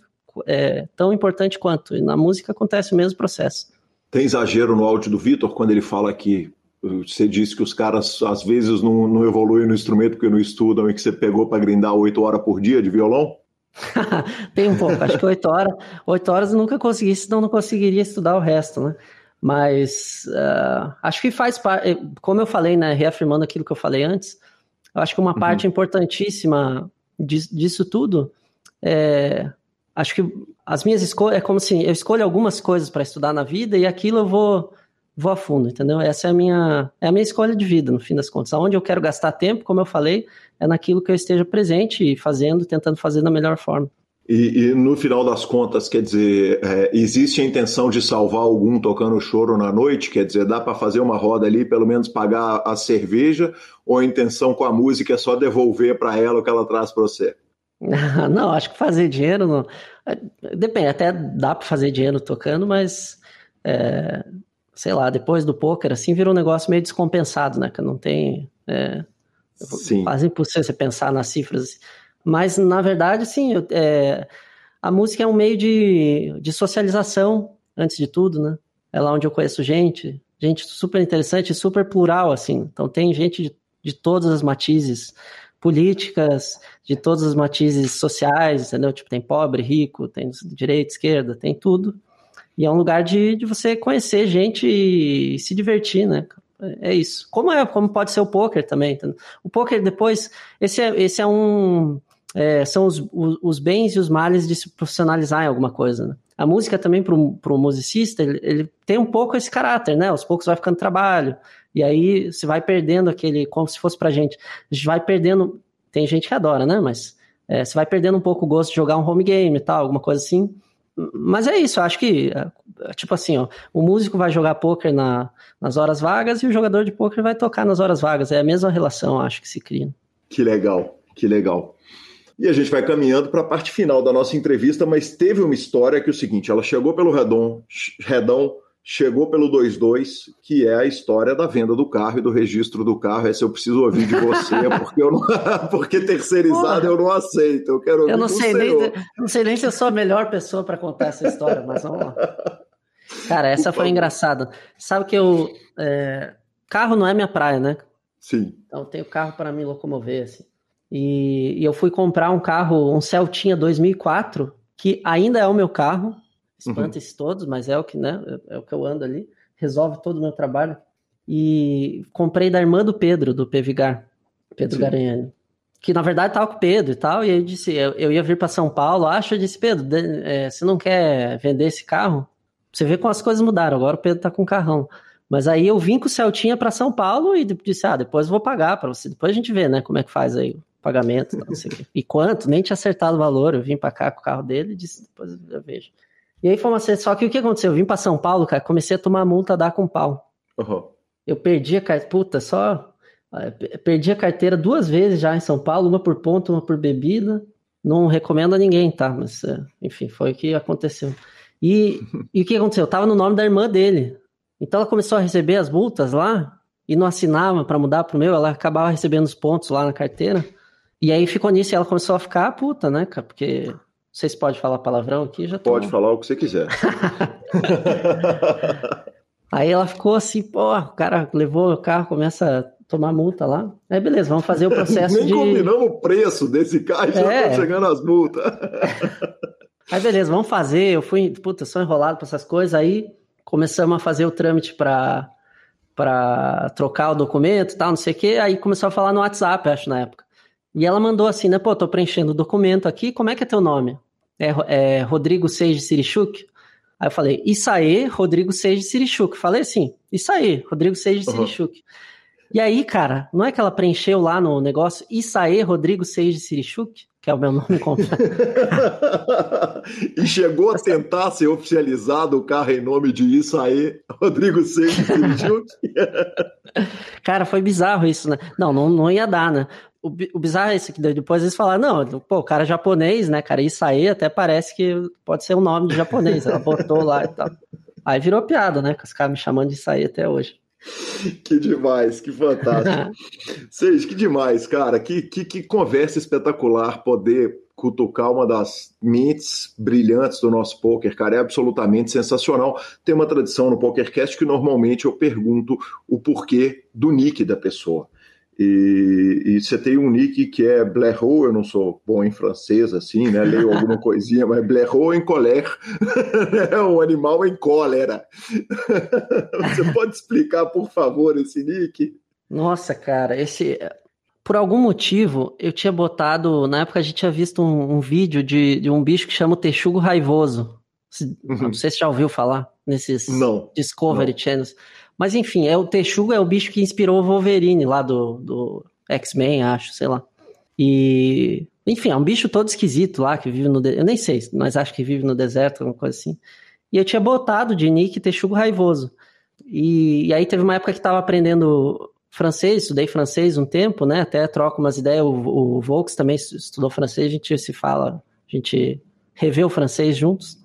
é tão importante quanto. E na música acontece o mesmo processo. Tem exagero no áudio do Vitor quando ele fala que você disse que os caras às vezes não, não evoluem no instrumento porque não estudam e que você pegou para grindar oito horas por dia de violão? Tem um pouco, acho que oito horas, oito horas eu nunca consegui, senão não conseguiria estudar o resto, né? Mas uh, acho que faz parte, eh, como eu falei, né, reafirmando aquilo que eu falei antes, acho que uma uhum. parte importantíssima disso, disso tudo é, acho que as minhas escolhas, é como assim, eu escolho algumas coisas para estudar na vida e aquilo eu vou vou a fundo, entendeu? Essa é a minha é a minha escolha de vida, no fim das contas. Aonde eu quero gastar tempo, como eu falei, é naquilo que eu esteja presente e fazendo, tentando fazer da melhor forma. E, e no final das contas, quer dizer, é, existe a intenção de salvar algum tocando choro na noite? Quer dizer, dá para fazer uma roda ali, pelo menos pagar a cerveja? Ou a intenção com a música é só devolver para ela o que ela traz para você? Não, acho que fazer dinheiro não. Depende, até dá para fazer dinheiro tocando, mas é, sei lá, depois do poker, assim, virou um negócio meio descompensado, né? Que não tem. É, sim. Quase impossível você pensar nas cifras. Mas, na verdade, sim, é, a música é um meio de, de socialização, antes de tudo, né? É lá onde eu conheço gente, gente super interessante, super plural, assim. Então, tem gente de, de todas as matizes políticas, de todas as matizes sociais, entendeu? Tipo, tem pobre, rico, tem direita, esquerda, tem tudo. E é um lugar de, de você conhecer gente e se divertir, né? É isso. Como é, como pode ser o poker também. O poker depois, esse é, esse é um, é, são os, os, os, bens e os males de se profissionalizar em alguma coisa. Né? A música também para o musicista, ele, ele, tem um pouco esse caráter, né? Aos poucos vai ficando trabalho e aí você vai perdendo aquele, como se fosse para gente, a gente vai perdendo. Tem gente que adora, né? Mas é, você vai perdendo um pouco o gosto de jogar um home game e tal, alguma coisa assim. Mas é isso, eu acho que, é, tipo assim, ó, o músico vai jogar poker na, nas horas vagas e o jogador de poker vai tocar nas horas vagas. É a mesma relação, acho, que se cria. Que legal, que legal. E a gente vai caminhando para a parte final da nossa entrevista, mas teve uma história que é o seguinte: ela chegou pelo Redon, Redão, chegou pelo 22, que é a história da venda do carro e do registro do carro. Essa eu preciso ouvir de você, porque, eu não, porque terceirizado eu não aceito. Eu quero eu não sei nem, eu não sei nem se eu sou a melhor pessoa para contar essa história, mas vamos lá. Cara, essa foi engraçada. Sabe que eu. É... Carro não é minha praia, né? Sim. Então eu tenho carro para me locomover, assim. E, e, eu fui comprar um carro, um Celtinha 2004, que ainda é o meu carro. Espanta-se uhum. todos, mas é o que, né? É o que eu ando ali. Resolve todo o meu trabalho. E comprei da irmã do Pedro, do Pevigar, Pedro Sim. Garanhani. Que na verdade tava com o Pedro e tal. E aí eu disse: eu, eu ia vir para São Paulo. Acho, eu disse: Pedro, é, você não quer vender esse carro? Você vê como as coisas mudaram. Agora o Pedro tá com um carrão. Mas aí eu vim com o Celtinha para São Paulo e disse: ah, depois eu vou pagar para você. Depois a gente vê, né, como é que faz aí o pagamento, não sei o quê. E quanto? Nem tinha acertado o valor. Eu vim para cá com o carro dele e disse: depois eu vejo. E aí foi uma Só que o que aconteceu? Eu vim para São Paulo, cara, comecei a tomar multa, dar com pau. Uhum. Eu perdi a carteira. Puta, só. Perdi a carteira duas vezes já em São Paulo, uma por ponto, uma por bebida. Não recomendo a ninguém, tá? Mas, é, enfim, foi o que aconteceu. E, e o que aconteceu? Eu tava no nome da irmã dele. Então ela começou a receber as multas lá e não assinava para mudar pro meu, ela acabava recebendo os pontos lá na carteira. E aí ficou nisso e ela começou a ficar puta, né, cara? Porque vocês podem falar palavrão aqui? Já tô... Pode falar o que você quiser. aí ela ficou assim, pô, o cara levou o carro, começa a tomar multa lá. Aí beleza, vamos fazer o processo Nem de... combinamos o preço desse carro e já é. tá chegando as multas. aí beleza, vamos fazer. Eu fui, puta, sou enrolado pra essas coisas. Aí começamos a fazer o trâmite para para trocar o documento e tal, não sei o que, aí começou a falar no WhatsApp, acho, na época. E ela mandou assim, né, pô, tô preenchendo o documento aqui, como é que é teu nome? É, é Rodrigo Seiji Sirichuk? Aí eu falei, Isaê Rodrigo Seiji Sirichuk. Falei assim, Isaê Rodrigo Seiji uhum. Sirichuk. E aí, cara, não é que ela preencheu lá no negócio Isaê Rodrigo Seiji Sirichuk? que é o meu nome completo. e chegou a tentar ser oficializado o carro em nome de isso aí, Rodrigo Seixas Cara, foi bizarro isso, né? Não, não, não ia dar, né? O, o bizarro é esse que depois eles falaram, não, pô, o cara é japonês, né, cara? Isso aí até parece que pode ser um nome de japonês. Ela botou lá e tal. Aí virou piada, né? Com os caras me chamando de isso aí até hoje. Que demais, que fantástico. Seja, que demais, cara. Que, que, que conversa espetacular poder cutucar uma das mentes brilhantes do nosso poker, cara. É absolutamente sensacional. Tem uma tradição no PokerCast que normalmente eu pergunto o porquê do nick da pessoa. E, e, você tem um nick que é Blaireau, eu não sou bom em francês assim, né? Leio alguma coisinha, mas Blaireau em colère, é um animal em cólera. você pode explicar, por favor, esse nick? Nossa, cara, esse. Por algum motivo, eu tinha botado. Na época a gente tinha visto um, um vídeo de, de, um bicho que chama o Texugo Raivoso. Uhum. Não sei se já ouviu falar nesses não, Discovery não. Channels. Mas enfim, é o Texugo é o bicho que inspirou o Wolverine lá do, do X-Men, acho, sei lá. E, enfim, é um bicho todo esquisito lá, que vive no. De... Eu nem sei, mas acho que vive no deserto, alguma coisa assim. E eu tinha botado de nick Texugo Raivoso. E, e aí teve uma época que tava aprendendo francês, estudei francês um tempo, né? Até troco umas ideias. O, o Volks também estudou francês, a gente se fala, a gente revê o francês juntos.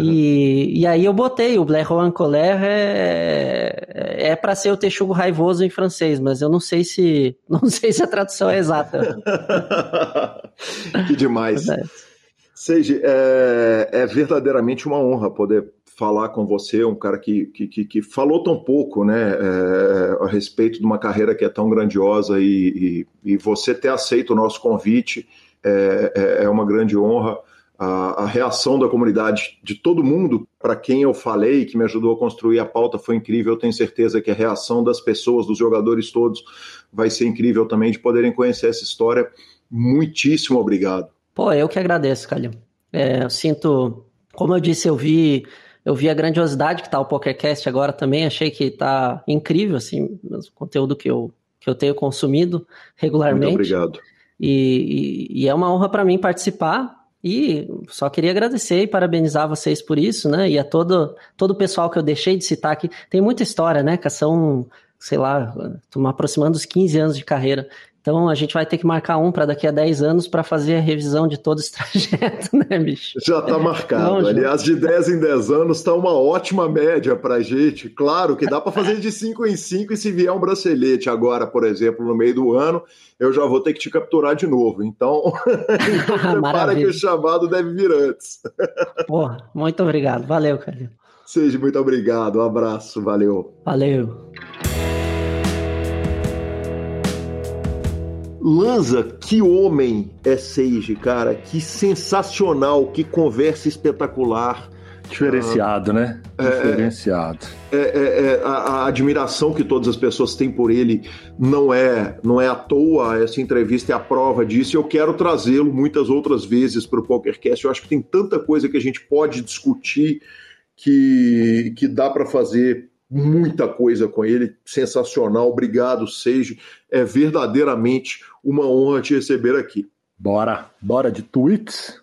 E, e aí eu botei, o Blaireau Colère é, é para ser o texugo raivoso em francês, mas eu não sei se não sei se a tradução é exata. que demais. É Seja, é, é verdadeiramente uma honra poder falar com você, um cara que, que, que, falou tão pouco né, é, a respeito de uma carreira que é tão grandiosa e, e, e você ter aceito o nosso convite é, é, é uma grande honra a, a, reação da comunidade, de todo mundo, para quem eu falei, que me ajudou a construir a pauta, foi incrível. Eu tenho certeza que a reação das pessoas, dos jogadores todos, vai ser incrível também de poderem conhecer essa história. Muitíssimo obrigado. Pô, eu que agradeço, Calil. É, eu sinto, como eu disse, eu vi, eu vi a grandiosidade que tá o PokerCast agora também. Achei que tá incrível, assim, o conteúdo que eu, que eu tenho consumido regularmente. Muito obrigado. E, e, e é uma honra para mim participar e só queria agradecer e parabenizar vocês por isso, né? E a todo, todo o pessoal que eu deixei de citar aqui. Tem muita história, né? Que são, sei lá, estamos aproximando dos 15 anos de carreira. Então a gente vai ter que marcar um para daqui a 10 anos para fazer a revisão de todo esse trajeto, né, bicho? Já está marcado. Não, Aliás, de 10 em 10 anos está uma ótima média para gente. Claro que dá para fazer de 5 em 5 e se vier um bracelete agora, por exemplo, no meio do ano, eu já vou ter que te capturar de novo. Então, então prepara que o chamado deve vir antes. Porra, muito obrigado. Valeu, cara. Seja muito obrigado, um abraço, valeu. Valeu. Lanza, que homem é Seiji, cara. Que sensacional, que conversa espetacular. Diferenciado, né? É, Diferenciado. É, é, é, a, a admiração que todas as pessoas têm por ele não é, não é à toa. Essa entrevista é a prova disso. Eu quero trazê-lo muitas outras vezes para o PokerCast. Eu acho que tem tanta coisa que a gente pode discutir que, que dá para fazer muita coisa com ele. Sensacional. Obrigado, Seiji. É verdadeiramente uma honra te receber aqui. Bora, bora de tweets.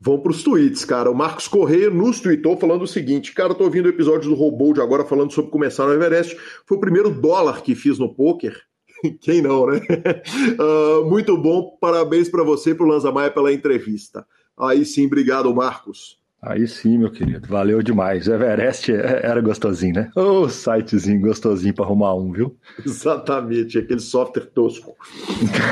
Vamos para os tweets, cara. O Marcos Correia nos tweetou falando o seguinte: Cara, tô ouvindo o episódio do Robô de agora falando sobre começar no Everest. Foi o primeiro dólar que fiz no poker. Quem não, né? Uh, muito bom. Parabéns para você e para o Lanza Maia pela entrevista. Aí sim, obrigado, Marcos. Aí sim, meu querido, valeu demais. O Everest é, era gostosinho, né? Ô, oh, sitezinho gostosinho para arrumar um, viu? Exatamente, aquele software tosco.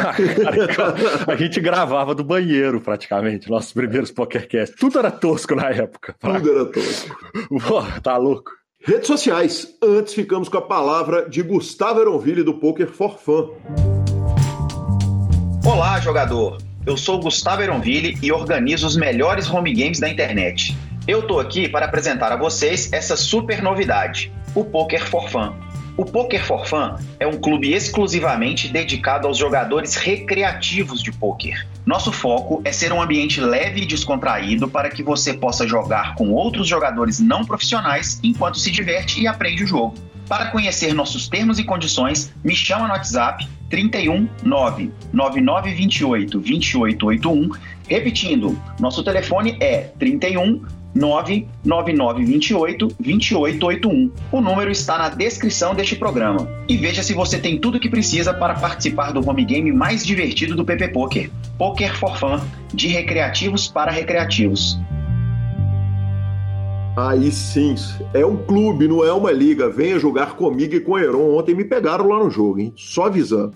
a gente gravava do banheiro, praticamente, nossos primeiros PokerCast. Tudo era tosco na época. Tudo era tosco. Pô, tá louco. Redes sociais. Antes ficamos com a palavra de Gustavo Eronville do Poker for Fun. Olá, jogador. Eu sou Gustavo Eronville e organizo os melhores home games da internet. Eu tô aqui para apresentar a vocês essa super novidade, o Poker for Fun. O Poker for Fun é um clube exclusivamente dedicado aos jogadores recreativos de poker. Nosso foco é ser um ambiente leve e descontraído para que você possa jogar com outros jogadores não profissionais enquanto se diverte e aprende o jogo. Para conhecer nossos termos e condições, me chama no WhatsApp 31 9 9928 2881. Repetindo, nosso telefone é 31 99928 2881. O número está na descrição deste programa. E veja se você tem tudo o que precisa para participar do home game mais divertido do PP Poker. Poker for Fun, de recreativos para recreativos. Aí sim, é um clube, não é uma liga. Venha jogar comigo e com o Heron. Ontem me pegaram lá no jogo, hein? Só avisando.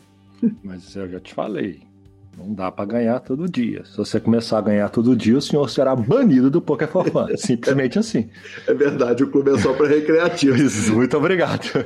Mas eu já te falei. Não dá para ganhar todo dia. Se você começar a ganhar todo dia, o senhor será banido do Poker for Fun. Simplesmente assim. É verdade, o clube é só para recreativos. Muito obrigado.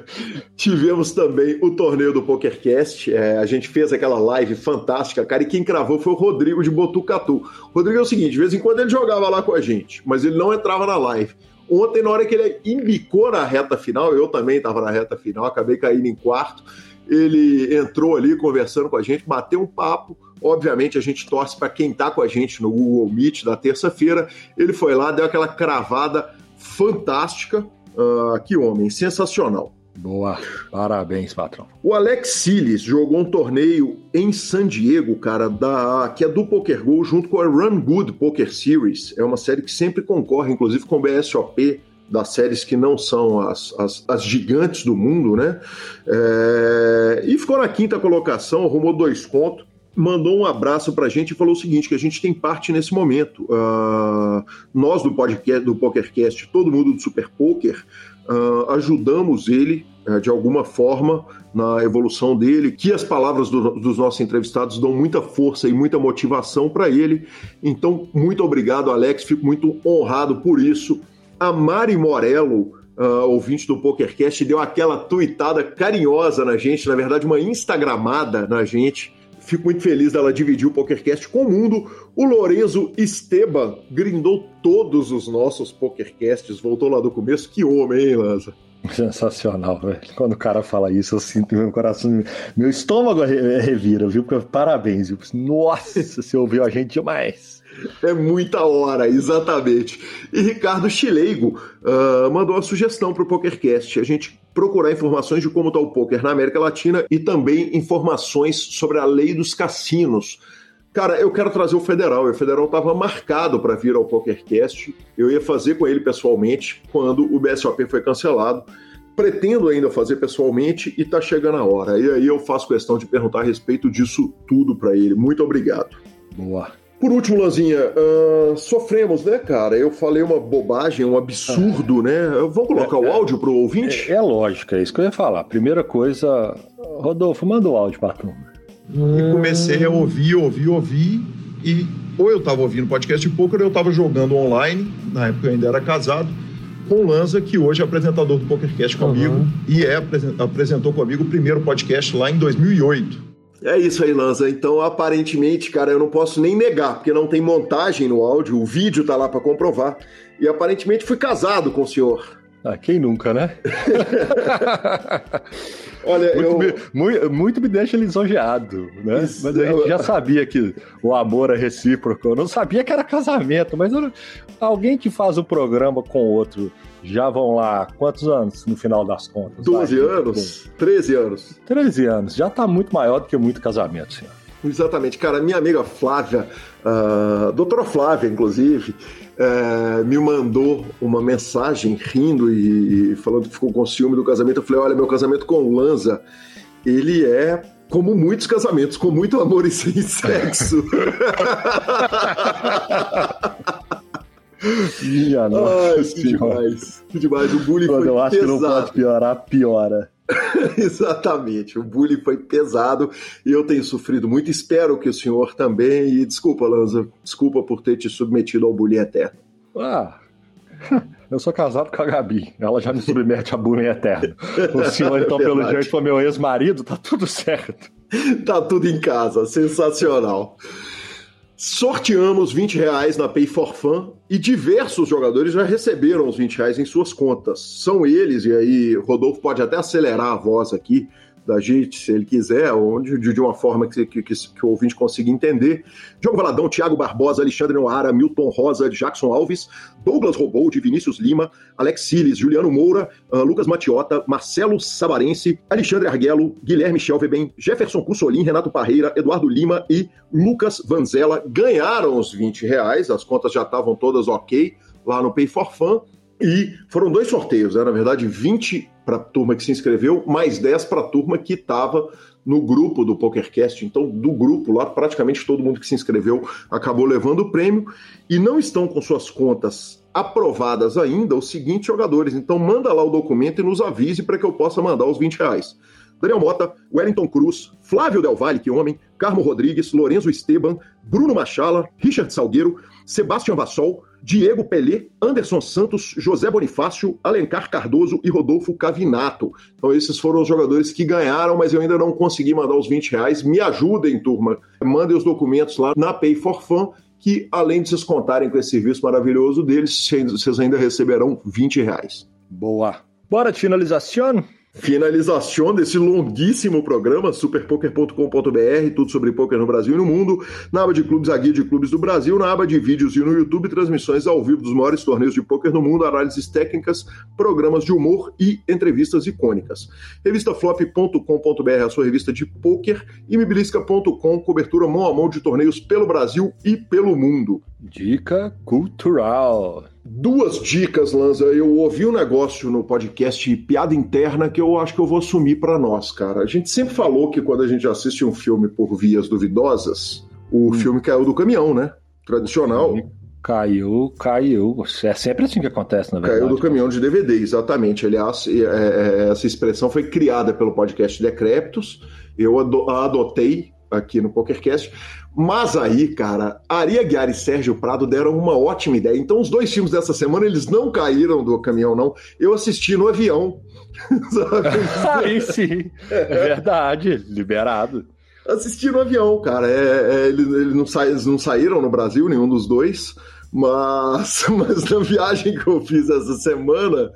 Tivemos também o torneio do PokerCast. É, a gente fez aquela live fantástica, cara, e quem cravou foi o Rodrigo de Botucatu. Rodrigo é o seguinte: de vez em quando ele jogava lá com a gente, mas ele não entrava na live. Ontem, na hora que ele embicou na reta final, eu também estava na reta final, acabei caindo em quarto. Ele entrou ali conversando com a gente, bateu um papo. Obviamente, a gente torce para quem está com a gente no Google Meet da terça-feira. Ele foi lá, deu aquela cravada fantástica. Uh, que homem, sensacional. Boa, parabéns, patrão. O Alex Siles jogou um torneio em San Diego, cara, da, que é do Poker Go, junto com a Run Good Poker Series. É uma série que sempre concorre, inclusive com o BSOP, das séries que não são as, as, as gigantes do mundo, né? É, e ficou na quinta colocação, arrumou dois pontos mandou um abraço para a gente e falou o seguinte: que a gente tem parte nesse momento. Uh, nós do podcast, do PokerCast, todo mundo do Super Poker, uh, ajudamos ele uh, de alguma forma na evolução dele, que as palavras do, dos nossos entrevistados dão muita força e muita motivação para ele. Então, muito obrigado, Alex, fico muito honrado por isso. A Mari Morello, uh, ouvinte do PokerCast, deu aquela tuitada carinhosa na gente, na verdade, uma instagramada na gente. Fico muito feliz dela dividir o PokerCast com o mundo. O Lorenzo Esteban grindou todos os nossos PokerCasts, voltou lá do começo. Que homem, hein, Lanza? Sensacional, velho. Quando o cara fala isso, eu sinto meu coração, meu estômago revira, viu? Parabéns, viu? Nossa, você ouviu a gente demais. É muita hora, exatamente. E Ricardo Chileigo uh, mandou uma sugestão para o PokerCast. A gente procurar informações de como está o poker na América Latina e também informações sobre a lei dos cassinos. Cara, eu quero trazer o Federal. O Federal estava marcado para vir ao PokerCast. Eu ia fazer com ele pessoalmente quando o BSOP foi cancelado. Pretendo ainda fazer pessoalmente e está chegando a hora. E aí eu faço questão de perguntar a respeito disso tudo para ele. Muito obrigado. Boa. Por último, Lanzinha, uh, sofremos, né, cara? Eu falei uma bobagem, um absurdo, né? Vamos colocar é, o áudio pro ouvinte? É, é lógico, é isso que eu ia falar. Primeira coisa, Rodolfo, manda o áudio pra turma. E comecei a ouvir, ouvir, ouvir, e ou eu tava ouvindo podcast de poker ou eu tava jogando online, na época eu ainda era casado, com o Lanza, que hoje é apresentador do PokerCast comigo Uhum. e é, apresen- apresentou comigo o primeiro podcast lá em 2008. É isso aí, Lanza. Então, aparentemente, cara, eu não posso nem negar, porque não tem montagem no áudio, o vídeo tá lá pra comprovar. E aparentemente fui casado com o senhor. Ah, quem nunca, né? Olha, Muito, eu. me, muito, muito me deixa lisonjeado, né? Isso, mas a gente eu- já sabia que o amor é recíproco. Eu não sabia que era casamento, mas eu alguém que faz o programa com outro já vão lá, quantos anos no final das contas? 12 Vai, anos? 13 anos. bom, 13 anos. Já tá muito maior do que muito casamento, senhor. Exatamente, cara. Minha amiga Flávia, a doutora Flávia, inclusive, eh, me mandou uma mensagem rindo e, e falando que ficou com ciúme do casamento. Eu falei: olha, meu casamento com o Lanza, ele é. Como muitos casamentos, com muito amor e sem sexo. Minha nossa Ai, que demais. Que demais. O bullying Quando eu acho que não pesado. pode piorar, piora. Exatamente, o bullying foi pesado e eu tenho sofrido muito. Espero que o senhor também. E desculpa, Lanza, desculpa por ter te submetido ao bullying eterno. Ah, eu sou casado com a Gabi. Ela já me submete a bullying eterno. O senhor, então, pelo Verdade. jeito, foi meu ex-marido, tá tudo certo. Tá tudo em casa, sensacional. Sorteamos 20 reais na Pay for Fun e diversos jogadores já receberam os 20 reais em suas contas. São eles, e aí Rodolfo pode até acelerar a voz aqui da gente, se ele quiser, ou de, de uma forma que, que, que, que o ouvinte consiga entender. Diogo Valadão, Thiago Barbosa, Alexandre Noara, Milton Rosa, Jackson Alves, Douglas Robold, Vinícius Lima, Alex Siles, Juliano Moura, ah, Lucas Matiota, Marcelo Sabarense, Alexandre Arguello, Guilherme Schelveben, Jefferson Cussolin, Renato Parreira, Eduardo Lima e Lucas Vanzella ganharam os 20 reais, as contas já estavam todas ok lá no Pay for Fun. E foram dois sorteios, né? na verdade, 20 para a turma que se inscreveu, mais 10 para a turma que estava no grupo do PokerCast. Então, do grupo lá, praticamente todo mundo que se inscreveu acabou levando o prêmio e não estão com suas contas aprovadas ainda os seguintes jogadores. Então, manda lá o documento e nos avise para que eu possa mandar os 20 reais. Daniel Mota, Wellington Cruz, Flávio Del Valle, que homem, Carmo Rodrigues, Lorenzo Esteban, Bruno Machala, Richard Salgueiro, Sebastião Vassol, Diego Pelé, Anderson Santos, José Bonifácio, Alencar Cardoso e Rodolfo Cavinato. Então esses foram os jogadores que ganharam, mas eu ainda não consegui mandar os 20 reais. Me ajudem, turma. Mandem os documentos lá na Pay for Fun, que além de vocês contarem com esse serviço maravilhoso deles, vocês ainda receberão 20 reais. Boa. Bora finalização? Finalização desse longuíssimo programa, superpoker.com.br, tudo sobre poker no Brasil e no mundo, na aba de clubes, a guia de clubes do Brasil, na aba de vídeos e no YouTube, transmissões ao vivo dos maiores torneios de poker no mundo, análises técnicas, programas de humor e entrevistas icônicas. Revistaflop.com.br, a sua revista de poker, e mibilisca.com, cobertura mão a mão de torneios pelo Brasil e pelo mundo. Dica cultural. Duas dicas, Lanza. Eu ouvi um negócio no podcast Piada Interna que eu acho que eu vou assumir pra nós, cara. A gente sempre falou que quando a gente assiste um filme por vias duvidosas, o filme caiu do caminhão, né? Tradicional. Caiu, caiu. É sempre assim que acontece, na verdade. Caiu do caminhão de DVD, exatamente. Aliás, é, é, essa expressão foi criada pelo podcast Decréptos. Eu adotei aqui no PokerCast. Mas aí, cara, Ari Aguiar e Sérgio Prado deram uma ótima ideia. Então, os dois filmes dessa semana, eles não caíram do caminhão, não. Eu assisti no avião. Sabe? Aí sim. É verdade. Liberado. assisti no avião, cara. É, é, eles, eles não sa- eles não saíram no Brasil, nenhum dos dois. Mas, mas na viagem que eu fiz essa semana,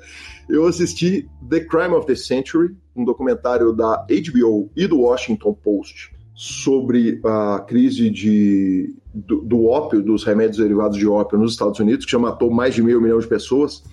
eu assisti The Crime of the Century, um documentário da HBO e do Washington Post sobre a crise de, do, do ópio, dos remédios derivados de ópio nos Estados Unidos, que já matou mais de meio milhão de pessoas.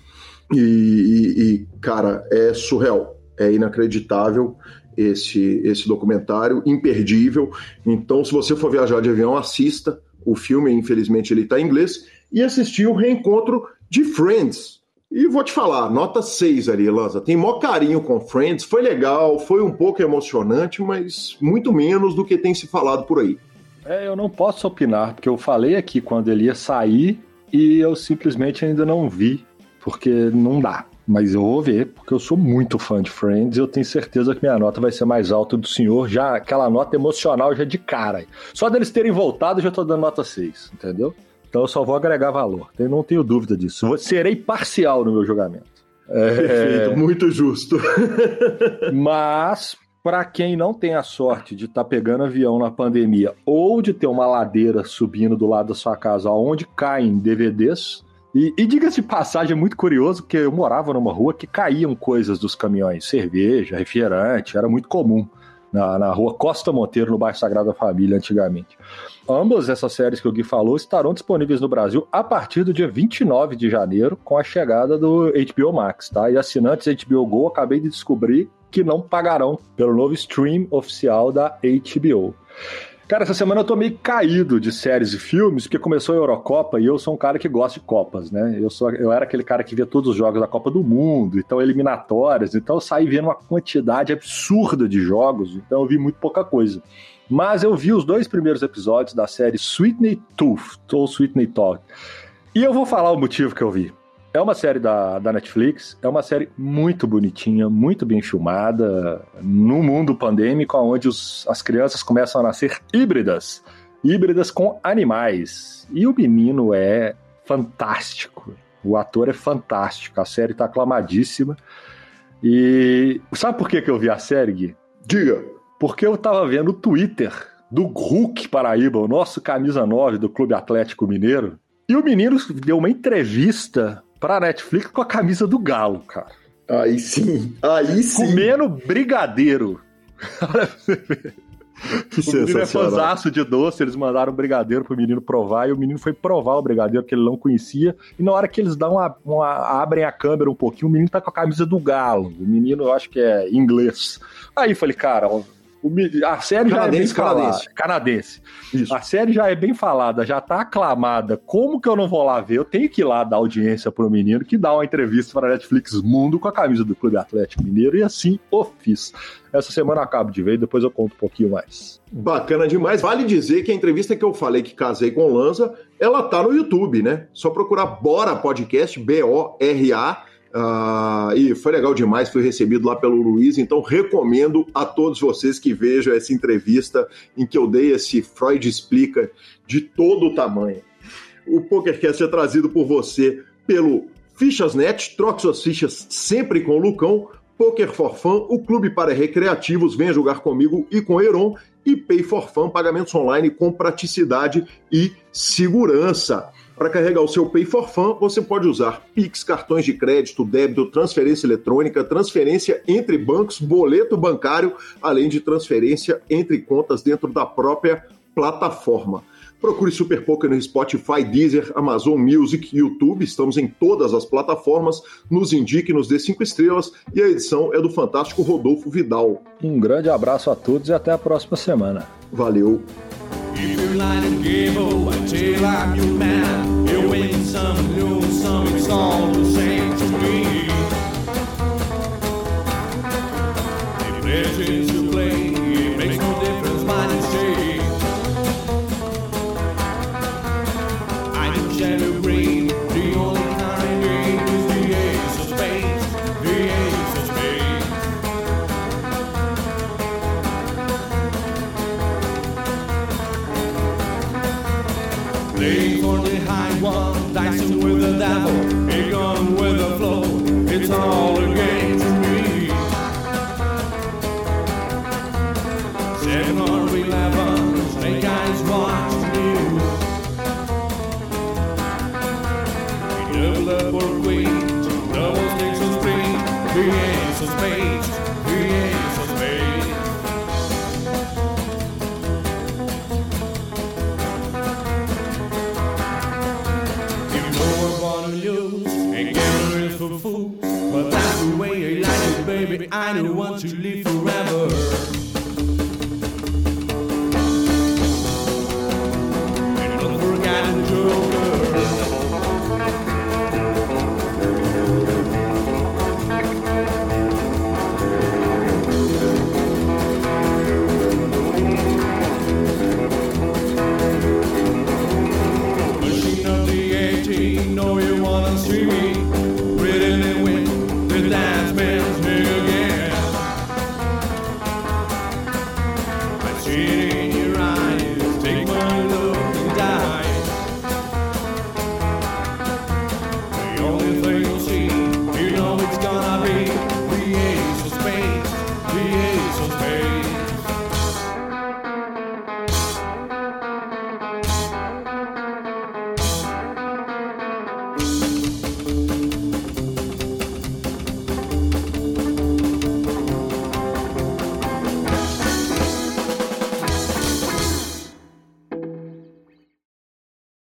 E, e- e, cara, é surreal, é inacreditável esse, esse documentário, imperdível. Então, se você for viajar de avião, assista. O filme, infelizmente, ele está em inglês. E assistir o reencontro de Friends. E vou te falar, nota 6 ali, Lanza. Tem maior carinho com Friends. Foi legal, foi um pouco emocionante, mas muito menos do que tem se falado por aí. É, eu não posso opinar, porque eu falei aqui quando ele ia sair e eu simplesmente ainda não vi, porque não dá. Mas eu vou ver, porque eu sou muito fã de Friends e eu tenho certeza que minha nota vai ser mais alta do senhor, já aquela nota emocional já de cara. Só deles terem voltado, eu já tô dando nota 6, entendeu? Então eu só vou agregar valor. Eu não tenho dúvida disso. Eu serei parcial no meu julgamento. É... Perfeito, muito justo. Mas, para quem não tem a sorte de estar tá pegando avião na pandemia ou de ter uma ladeira subindo do lado da sua casa onde caem DVDs, e, e diga-se de passagem, é muito curioso, porque eu morava numa rua que caíam coisas dos caminhões, cerveja, refrigerante, era muito comum na, na rua Costa Monteiro, no bairro Sagrada Família, antigamente. Ambas essas séries que o Gui falou estarão disponíveis no Brasil a partir do dia 29 de janeiro, com a chegada do HBO Max, tá? E assinantes HBO Go, acabei de descobrir que não pagarão pelo novo stream oficial da HBO. Cara, essa semana eu tô meio caído de séries e filmes, porque começou a Eurocopa e eu sou um cara que gosta de Copas, né? Eu, sou, eu era aquele cara que via todos os jogos da Copa do Mundo, então eliminatórias, então eu saí vendo uma quantidade absurda de jogos, então eu vi muito pouca coisa. Mas eu vi os dois primeiros episódios da série Sweetney Tooth, ou Sweetney Talk. E eu vou falar o motivo que eu vi. É uma série da, da Netflix, é uma série muito bonitinha, muito bem filmada, no mundo pandêmico, onde os, as crianças começam a nascer híbridas híbridas com animais. E o menino é fantástico. O ator é fantástico. A série está aclamadíssima. E sabe por que, que eu vi a série, Gui? Diga. Porque eu estava vendo o Twitter do Hulk Paraíba, o nosso camisa 9 do Clube Atlético Mineiro. E o menino deu uma entrevista pra Netflix com a camisa do Galo, cara. Aí sim, aí sim. Comendo brigadeiro. O menino é fãzaço de doce, eles mandaram um brigadeiro pro menino provar, e o menino foi provar o brigadeiro que ele não conhecia, e na hora que eles dão uma, uma, abrem a câmera um pouquinho, o menino tá com a camisa do galo, o menino eu acho que é inglês. Aí eu falei, cara, a série canadense, já é bem canadense. falada. Canadense. Isso. A série já é bem falada, já tá aclamada. Como que eu não vou lá ver? Eu tenho que ir lá dar audiência pro menino que dá uma entrevista para a Netflix Mundo com a camisa do Clube Atlético Mineiro e assim o fiz. Essa semana eu acabo de ver e depois eu conto um pouquinho mais. Bacana demais. Vale dizer que a entrevista que eu falei que casei com Lanza, ela tá no YouTube, né? Só procurar Bora Podcast, B-O-R-A Uh, e foi legal demais, fui recebido lá pelo Luiz, então recomendo a todos vocês que vejam essa entrevista em que eu dei esse Freud Explica de todo o tamanho. O PokerCast é trazido por você pelo Fichas.net, troque suas fichas sempre com o Lucão, Poker for Fun, o clube para recreativos, venha jogar comigo e com Heron, e Pay for Fun, pagamentos online com praticidade e segurança. Para carregar o seu Pay for Fun, você pode usar Pix, cartões de crédito, débito, transferência eletrônica, transferência entre bancos, boleto bancário, além de transferência entre contas dentro da própria plataforma. Procure Super Poker no Spotify, Deezer, Amazon Music, YouTube. Estamos em todas as plataformas. Nos indique, nos dê cinco estrelas. E a edição é do fantástico Rodolfo Vidal. Um grande abraço a todos e até a próxima semana. Valeu. If you're lying game, oh, I tell I'm your man. You win some, lose some, it's all the same to me. Legends to kind who want to live